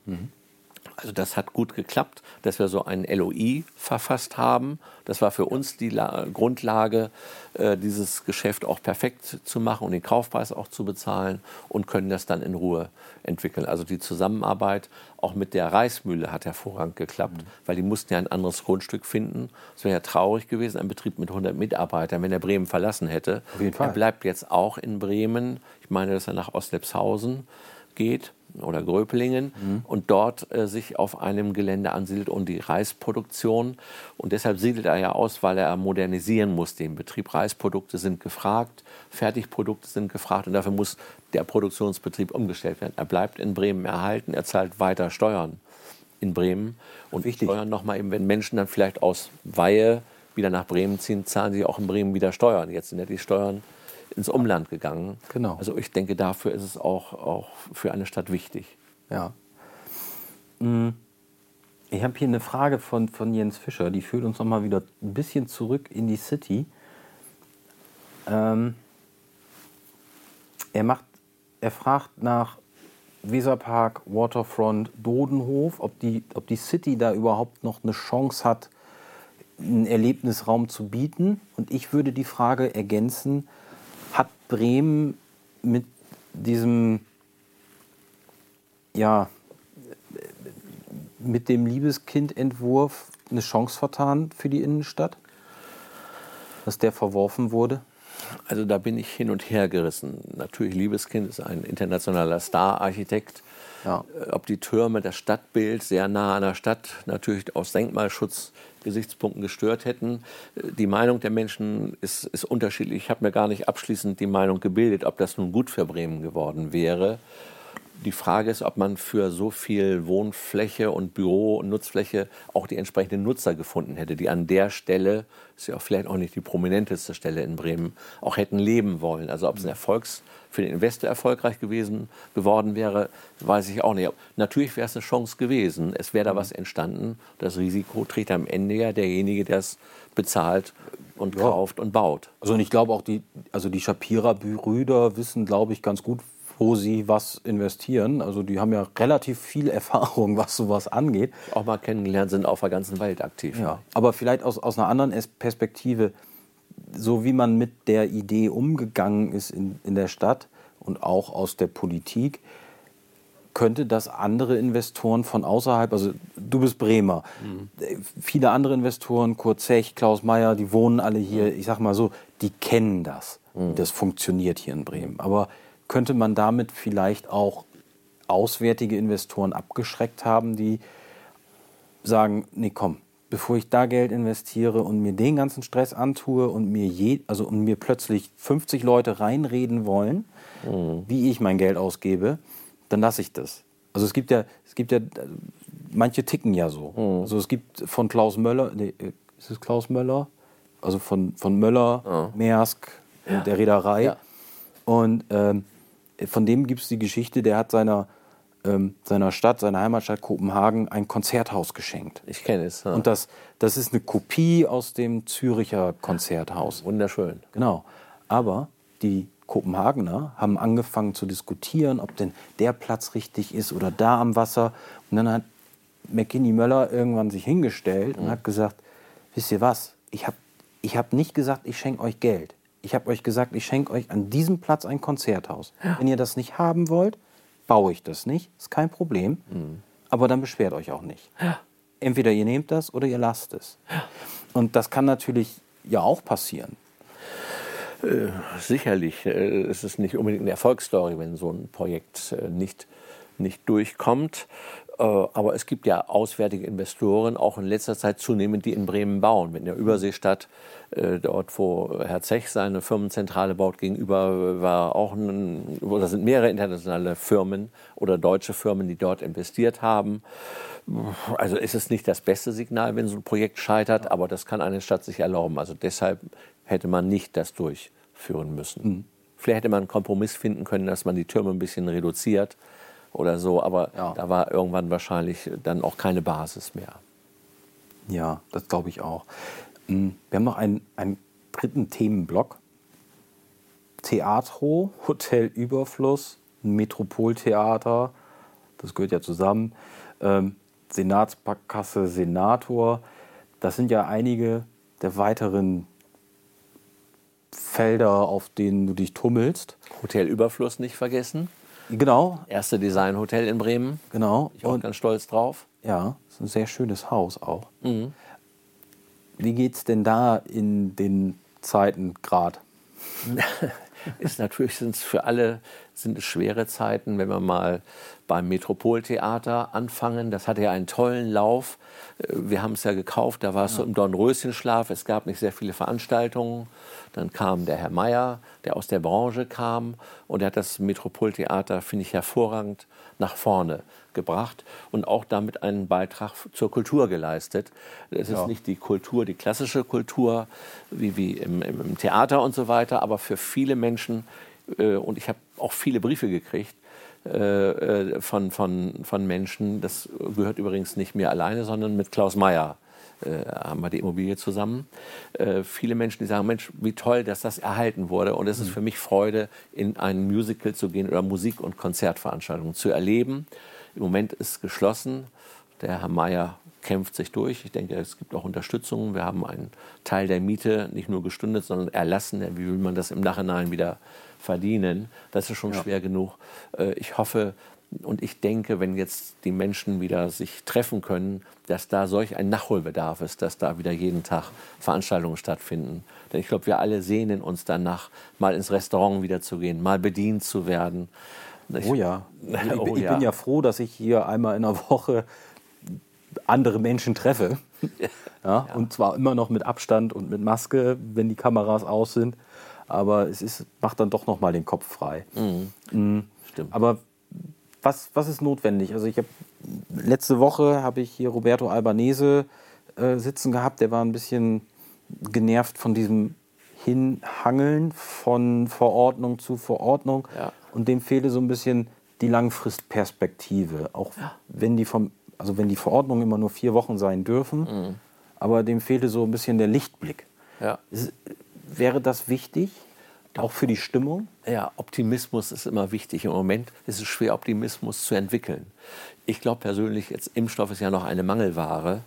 Also das hat gut geklappt, dass wir so ein LOI verfasst haben. Das war für uns die La Grundlage, äh, dieses Geschäft auch perfekt zu machen und den Kaufpreis auch zu bezahlen und können das dann in Ruhe entwickeln. Also die Zusammenarbeit auch mit der Reismühle hat hervorragend geklappt, weil die mussten ja ein anderes Grundstück finden. Es wäre ja traurig gewesen, ein Betrieb mit 100 Mitarbeitern, wenn er Bremen verlassen hätte. Auf jeden Fall. Er bleibt jetzt auch in Bremen. Ich meine, dass er nach Ostlepshausen geht oder Gröpelingen und dort äh, sich auf einem Gelände ansiedelt und die Reisproduktion. Und deshalb siedelt er ja aus, weil er modernisieren muss den Betrieb. Reisprodukte sind gefragt, Fertigprodukte sind gefragt und dafür muss der Produktionsbetrieb umgestellt werden. Er bleibt in Bremen erhalten, er zahlt weiter Steuern in Bremen und Wichtig. Steuern nochmal eben, wenn Menschen dann vielleicht aus Weihe wieder nach Bremen ziehen, zahlen sie auch in Bremen wieder Steuern. Jetzt sind ja die Steuern ins Umland gegangen. Genau. Also ich denke, dafür ist es auch, auch für eine Stadt wichtig. Ja. Mm. Ich habe hier eine Frage von, von Jens Fischer, die führt uns nochmal wieder ein bisschen zurück in die City. Ähm, er, macht, er fragt nach Weserpark, Waterfront, Dodenhof, ob die, ob die City da überhaupt noch eine Chance hat, einen Erlebnisraum zu bieten. Und ich würde die Frage ergänzen, hat Bremen mit diesem ja, mit dem Liebeskindentwurf eine Chance vertan für die Innenstadt? Dass der verworfen wurde? Also da bin ich hin und her gerissen. Natürlich, Liebeskind ist ein internationaler Star-Architekt. Ja. Äh, Ob die Türme das Stadtbild sehr nah an der Stadt natürlich aus Denkmalschutzgesichtspunkten gestört hätten. Äh, Die Meinung der Menschen ist, ist unterschiedlich. Ich habe mir gar nicht abschließend die Meinung gebildet, ob das nun gut für Bremen geworden wäre. Die Frage ist, ob man für so viel Wohnfläche und Büro- und Nutzfläche auch die entsprechenden Nutzer gefunden hätte, die an der Stelle, ist ja auch vielleicht auch nicht die prominenteste Stelle in Bremen, auch hätten leben wollen. Also ob es ein Erfolgs für den Investor erfolgreich gewesen geworden wäre, weiß ich auch nicht. Natürlich wäre es eine Chance gewesen. Es wäre da was entstanden. Das Risiko trägt am Ende ja derjenige, der es bezahlt und kauft und baut. Also und ich glaube auch die, also die Shapira-Brüder wissen, glaube ich, ganz gut, wo sie was investieren. Also die haben ja relativ viel Erfahrung, was sowas angeht. Auch mal kennengelernt, sind auf der ganzen Welt aktiv. Ja, aber vielleicht aus, aus einer anderen Perspektive, so wie man mit der Idee umgegangen ist in, in der Stadt und auch aus der Politik, könnte das andere Investoren von außerhalb, also du bist Bremer, äh, viele andere Investoren, Kurt Zech, Klaus Meyer, die wohnen alle hier, ich sag mal so, die kennen das, wie das funktioniert hier in Bremen. Aber könnte man damit vielleicht auch auswärtige Investoren abgeschreckt haben, die sagen, nee, komm, bevor ich da Geld investiere und mir den ganzen Stress antue und mir je, also und mir plötzlich 50 Leute reinreden wollen, wie ich mein Geld ausgebe, dann lasse ich das. Also es gibt ja, es gibt ja, manche ticken ja so. Also es gibt von Klaus Möller, nee, äh, ist es Klaus Möller? Also von, von Möller, Maersk, und der Reederei. Ja. Und ähm, von dem gibt es die Geschichte, der hat seiner, ähm, seiner Stadt, seiner Heimatstadt Kopenhagen ein Konzerthaus geschenkt. Ich kenne es. Ja. Und das, das ist eine Kopie aus dem Züricher Konzerthaus. Wunderschön. Genau. Aber die Kopenhagener haben angefangen zu diskutieren, ob denn der Platz richtig ist oder da am Wasser. Und dann hat McKinney Möller irgendwann sich hingestellt und hat gesagt, wisst ihr was, ich habe ich hab nicht gesagt, ich schenke euch Geld. Ich habe euch gesagt, ich schenke euch an diesem Platz ein Konzerthaus. Wenn ihr das nicht haben wollt, baue ich das nicht. Ist kein Problem. Aber dann beschwert euch auch nicht. Entweder ihr nehmt das oder ihr lasst es. Und das kann natürlich ja auch passieren. Sicherlich äh, ist es nicht unbedingt eine Erfolgsstory, wenn so ein Projekt äh, nicht, nicht durchkommt. Äh, aber es gibt ja auswärtige Investoren, auch in letzter Zeit zunehmend, die in Bremen bauen. Mit der Überseestadt, äh, dort wo Herr Zech seine Firmenzentrale baut, gegenüber war auch ein, oder sind mehrere internationale Firmen oder deutsche Firmen, die dort investiert haben. Also ist es nicht das beste Signal, wenn so ein Projekt scheitert, aber das kann eine Stadt sich erlauben. Also deshalb hätte man nicht das durchführen müssen. Vielleicht hätte man einen Kompromiss finden können, dass man die Türme ein bisschen reduziert oder so, aber Ja. da war irgendwann wahrscheinlich dann auch keine Basis mehr. Ja, das glaube ich auch. Mm, Wir haben noch einen, einen dritten Themenblock. Theatro, Hotel Überfluss, Metropoltheater, das gehört ja zusammen. Ähm, Senatskasse, Senator, das sind ja einige der weiteren Felder, auf denen du dich tummelst. Hotel Überfluss nicht vergessen. Genau, Erste Designhotel in Bremen. genau. Ich auch ganz stolz drauf. Ja, ist ein sehr schönes Haus auch. Wie geht's denn da in den Zeiten gerade? ist natürlich sind es für alle sind es schwere Zeiten, wenn wir mal beim Metropoltheater anfangen. Das hatte ja einen tollen Lauf. Äh, Wir haben es ja gekauft, da war es so im Dornröschenschlaf. Es gab nicht sehr viele Veranstaltungen. Dann kam der Herr Meier, der aus der Branche kam und er hat das Metropoltheater, finde ich, hervorragend nach vorne gebracht und auch damit einen Beitrag zur Kultur geleistet. Es ist Ja. nicht die Kultur, die klassische Kultur, wie, wie im, im, im Theater und so weiter, aber für viele Menschen, äh, und ich habe auch viele Briefe gekriegt, äh, äh, von, von, von Menschen, das gehört übrigens nicht mir alleine, sondern mit Klaus Meyer äh, haben wir die Immobilie zusammen. Äh, viele Menschen, die sagen, Mensch, wie toll, dass das erhalten wurde. Und es ist für mich Freude, in ein Musical zu gehen oder Musik- und Konzertveranstaltungen zu erleben. Im Moment ist geschlossen. Der Herr Mayer kämpft sich durch. Ich denke, es gibt auch Unterstützung. Wir haben einen Teil der Miete nicht nur gestundet, sondern erlassen. Wie will man das im Nachhinein wieder verdienen? Das ist schon schwer genug. Äh, Ich hoffe, Und ich denke, wenn jetzt die Menschen wieder sich treffen können, dass da solch ein Nachholbedarf ist, dass da wieder jeden Tag Veranstaltungen stattfinden. Denn ich glaube, wir alle sehnen uns danach, mal ins Restaurant wieder zu gehen, mal bedient zu werden. Ich, oh ja. Ich, oh ich, bin ja froh, dass ich hier einmal in der Woche andere Menschen treffe. Ja. ja. Und zwar immer noch mit Abstand und mit Maske, wenn die Kameras aus sind. Aber es ist, macht dann doch noch mal den Kopf frei. Mhm. Mhm. Stimmt. Aber was, was ist notwendig? Also ich habe letzte Woche habe ich hier Roberto Albanese äh, sitzen gehabt. Der war ein bisschen genervt von diesem Hinhangeln von Verordnung zu Verordnung. Ja. Und dem fehle so ein bisschen die Langfristperspektive. Auch ja. wenn die vom, also wenn die Verordnungen immer nur vier Wochen sein dürfen, mhm. aber dem fehlte so ein bisschen der Lichtblick. Ja. Wäre das wichtig? Auch für die Stimmung? Ja, Optimismus ist immer wichtig. Im Moment ist es schwer, Optimismus zu entwickeln. Ich glaube persönlich, jetzt Impfstoff ist ja noch eine Mangelware,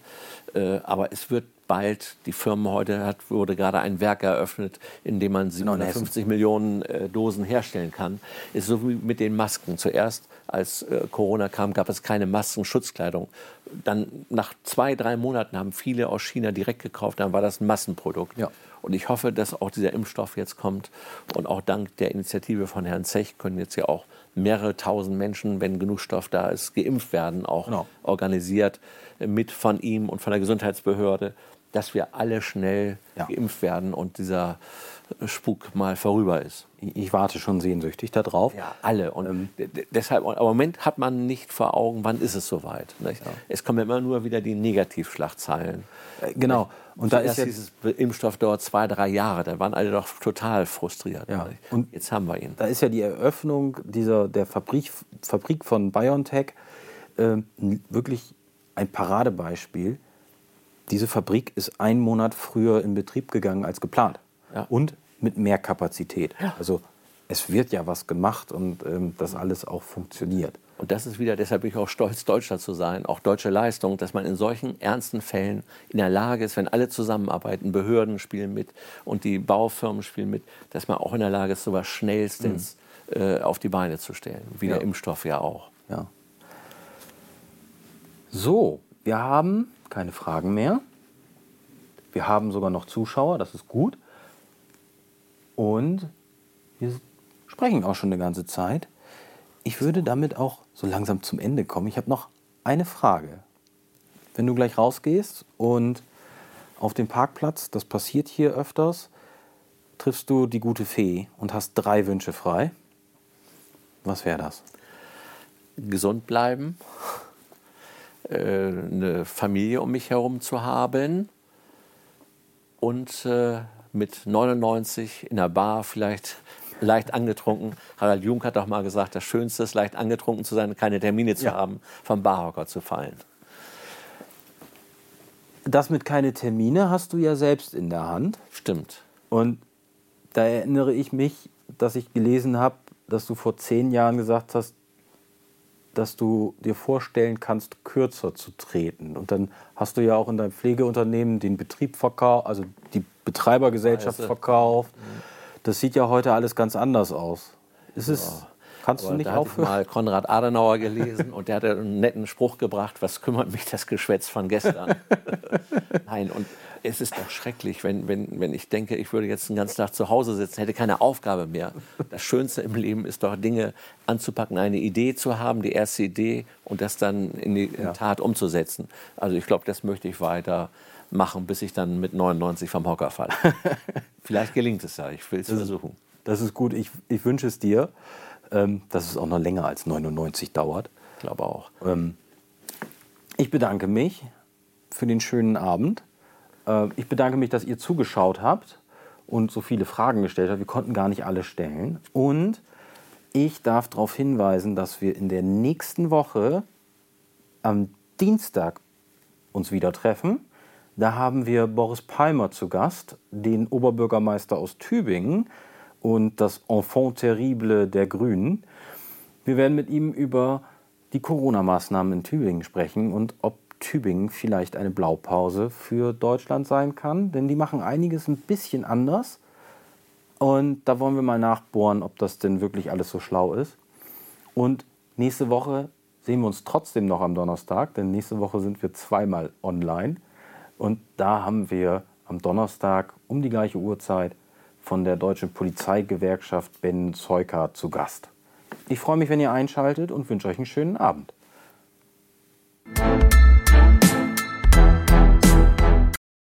äh, aber es wird bald, die Firma heute hat, wurde gerade ein Werk eröffnet, in dem man 750 Millionen äh, Dosen herstellen kann. Ist so wie mit den Masken. Zuerst, als äh, Corona kam, gab es keine Masken, Schutzkleidung. Dann nach zwei, drei Monaten haben viele aus China direkt gekauft, dann war das ein Massenprodukt. Ja. Und ich hoffe, dass auch dieser Impfstoff jetzt kommt. Und auch dank der Initiative von Herrn Zech können jetzt ja auch mehrere tausend Menschen, wenn genug Stoff da ist, geimpft werden, auch genau. organisiert mit von ihm und von der Gesundheitsbehörde, dass wir alle schnell ja. geimpft werden und dieser Spuk mal vorüber ist. Ich warte schon sehnsüchtig darauf. Ja, alle. Und ähm, deshalb, im Moment hat man nicht vor Augen, wann ist es soweit. Ja. Es kommen immer nur wieder die Negativschlagzeilen. Äh, genau. Und da ist dieses Impfstoff dauert zwei, drei Jahre. Da waren alle doch total frustriert. Ja. Und jetzt haben wir ihn. Da ist ja die Eröffnung dieser, der Fabrik, Fabrik von BioNTech äh, wirklich ein Paradebeispiel. Diese Fabrik ist einen Monat früher in Betrieb gegangen als geplant. Ja. Und mit mehr Kapazität. Ja. Also es wird ja was gemacht und ähm, das alles auch funktioniert. Und das ist wieder, deshalb bin ich auch stolz, Deutscher zu sein, auch deutsche Leistung, dass man in solchen ernsten Fällen in der Lage ist, wenn alle zusammenarbeiten, Behörden spielen mit und die Baufirmen spielen mit, dass man auch in der Lage ist, sowas schnellstens mhm. äh, auf die Beine zu stellen. Wie ja. der Impfstoff ja auch. Ja. So, wir haben keine Fragen mehr. Wir haben sogar noch Zuschauer, das ist gut. Und wir sprechen auch schon eine ganze Zeit. Ich würde damit auch so langsam zum Ende kommen. Ich habe noch eine Frage. Wenn du gleich rausgehst und auf dem Parkplatz, das passiert hier öfters, triffst du die gute Fee und hast drei Wünsche frei. Was wäre das? Gesund bleiben, äh, eine Familie um mich herum zu haben und äh, mit 99 in der Bar vielleicht leicht angetrunken. Harald Jung hat doch mal gesagt, das Schönste ist, leicht angetrunken zu sein, keine Termine zu ja. haben, vom Barhocker zu fallen. Das mit keine Termine hast du ja selbst in der Hand. Stimmt. Und da erinnere ich mich, dass ich gelesen habe, dass du vor zehn Jahren gesagt hast, dass du dir vorstellen kannst, kürzer zu treten. Und dann hast du ja auch in deinem Pflegeunternehmen den Betrieb verkauft, also die Betreibergesellschaft verkauft. Das sieht ja heute alles ganz anders aus. Ist es, ja. Kannst du nicht da aufhören? Ich mal Konrad Adenauer gelesen und der hat einen netten Spruch gebracht, was kümmert mich das Geschwätz von gestern? Nein, und es ist doch schrecklich, wenn, wenn, wenn ich denke, ich würde jetzt den ganzen Tag zu Hause sitzen, hätte keine Aufgabe mehr. Das Schönste im Leben ist doch, Dinge anzupacken, eine Idee zu haben, die erste Idee und das dann in die in Tat umzusetzen. Also ich glaube, das möchte ich weiter machen, bis ich dann mit 99 vom Hocker falle. Vielleicht gelingt es ja, ich will es versuchen. Das ist gut, ich, ich wünsche es dir, ähm, dass es auch noch länger als 99 dauert. Ich glaube auch. Ähm, ich bedanke mich für den schönen Abend. Äh, ich bedanke mich, dass ihr zugeschaut habt und so viele Fragen gestellt habt. Wir konnten gar nicht alle stellen. Und ich darf darauf hinweisen, dass wir in der nächsten Woche am Dienstag uns wieder treffen. Da haben wir Boris Palmer zu Gast, den Oberbürgermeister aus Tübingen und das Enfant terrible der Grünen. Wir werden mit ihm über die Corona-Maßnahmen in Tübingen sprechen und ob Tübingen vielleicht eine Blaupause für Deutschland sein kann, denn die machen einiges ein bisschen anders. Und da wollen wir mal nachbohren, ob das denn wirklich alles so schlau ist. Und Nächste Woche sehen wir uns trotzdem noch am Donnerstag, denn nächste Woche sind wir zweimal online. Und da haben wir am Donnerstag um die gleiche Uhrzeit von der Deutschen Polizeigewerkschaft Ben Zeuka zu Gast. Ich freue mich, wenn ihr einschaltet und wünsche euch einen schönen Abend.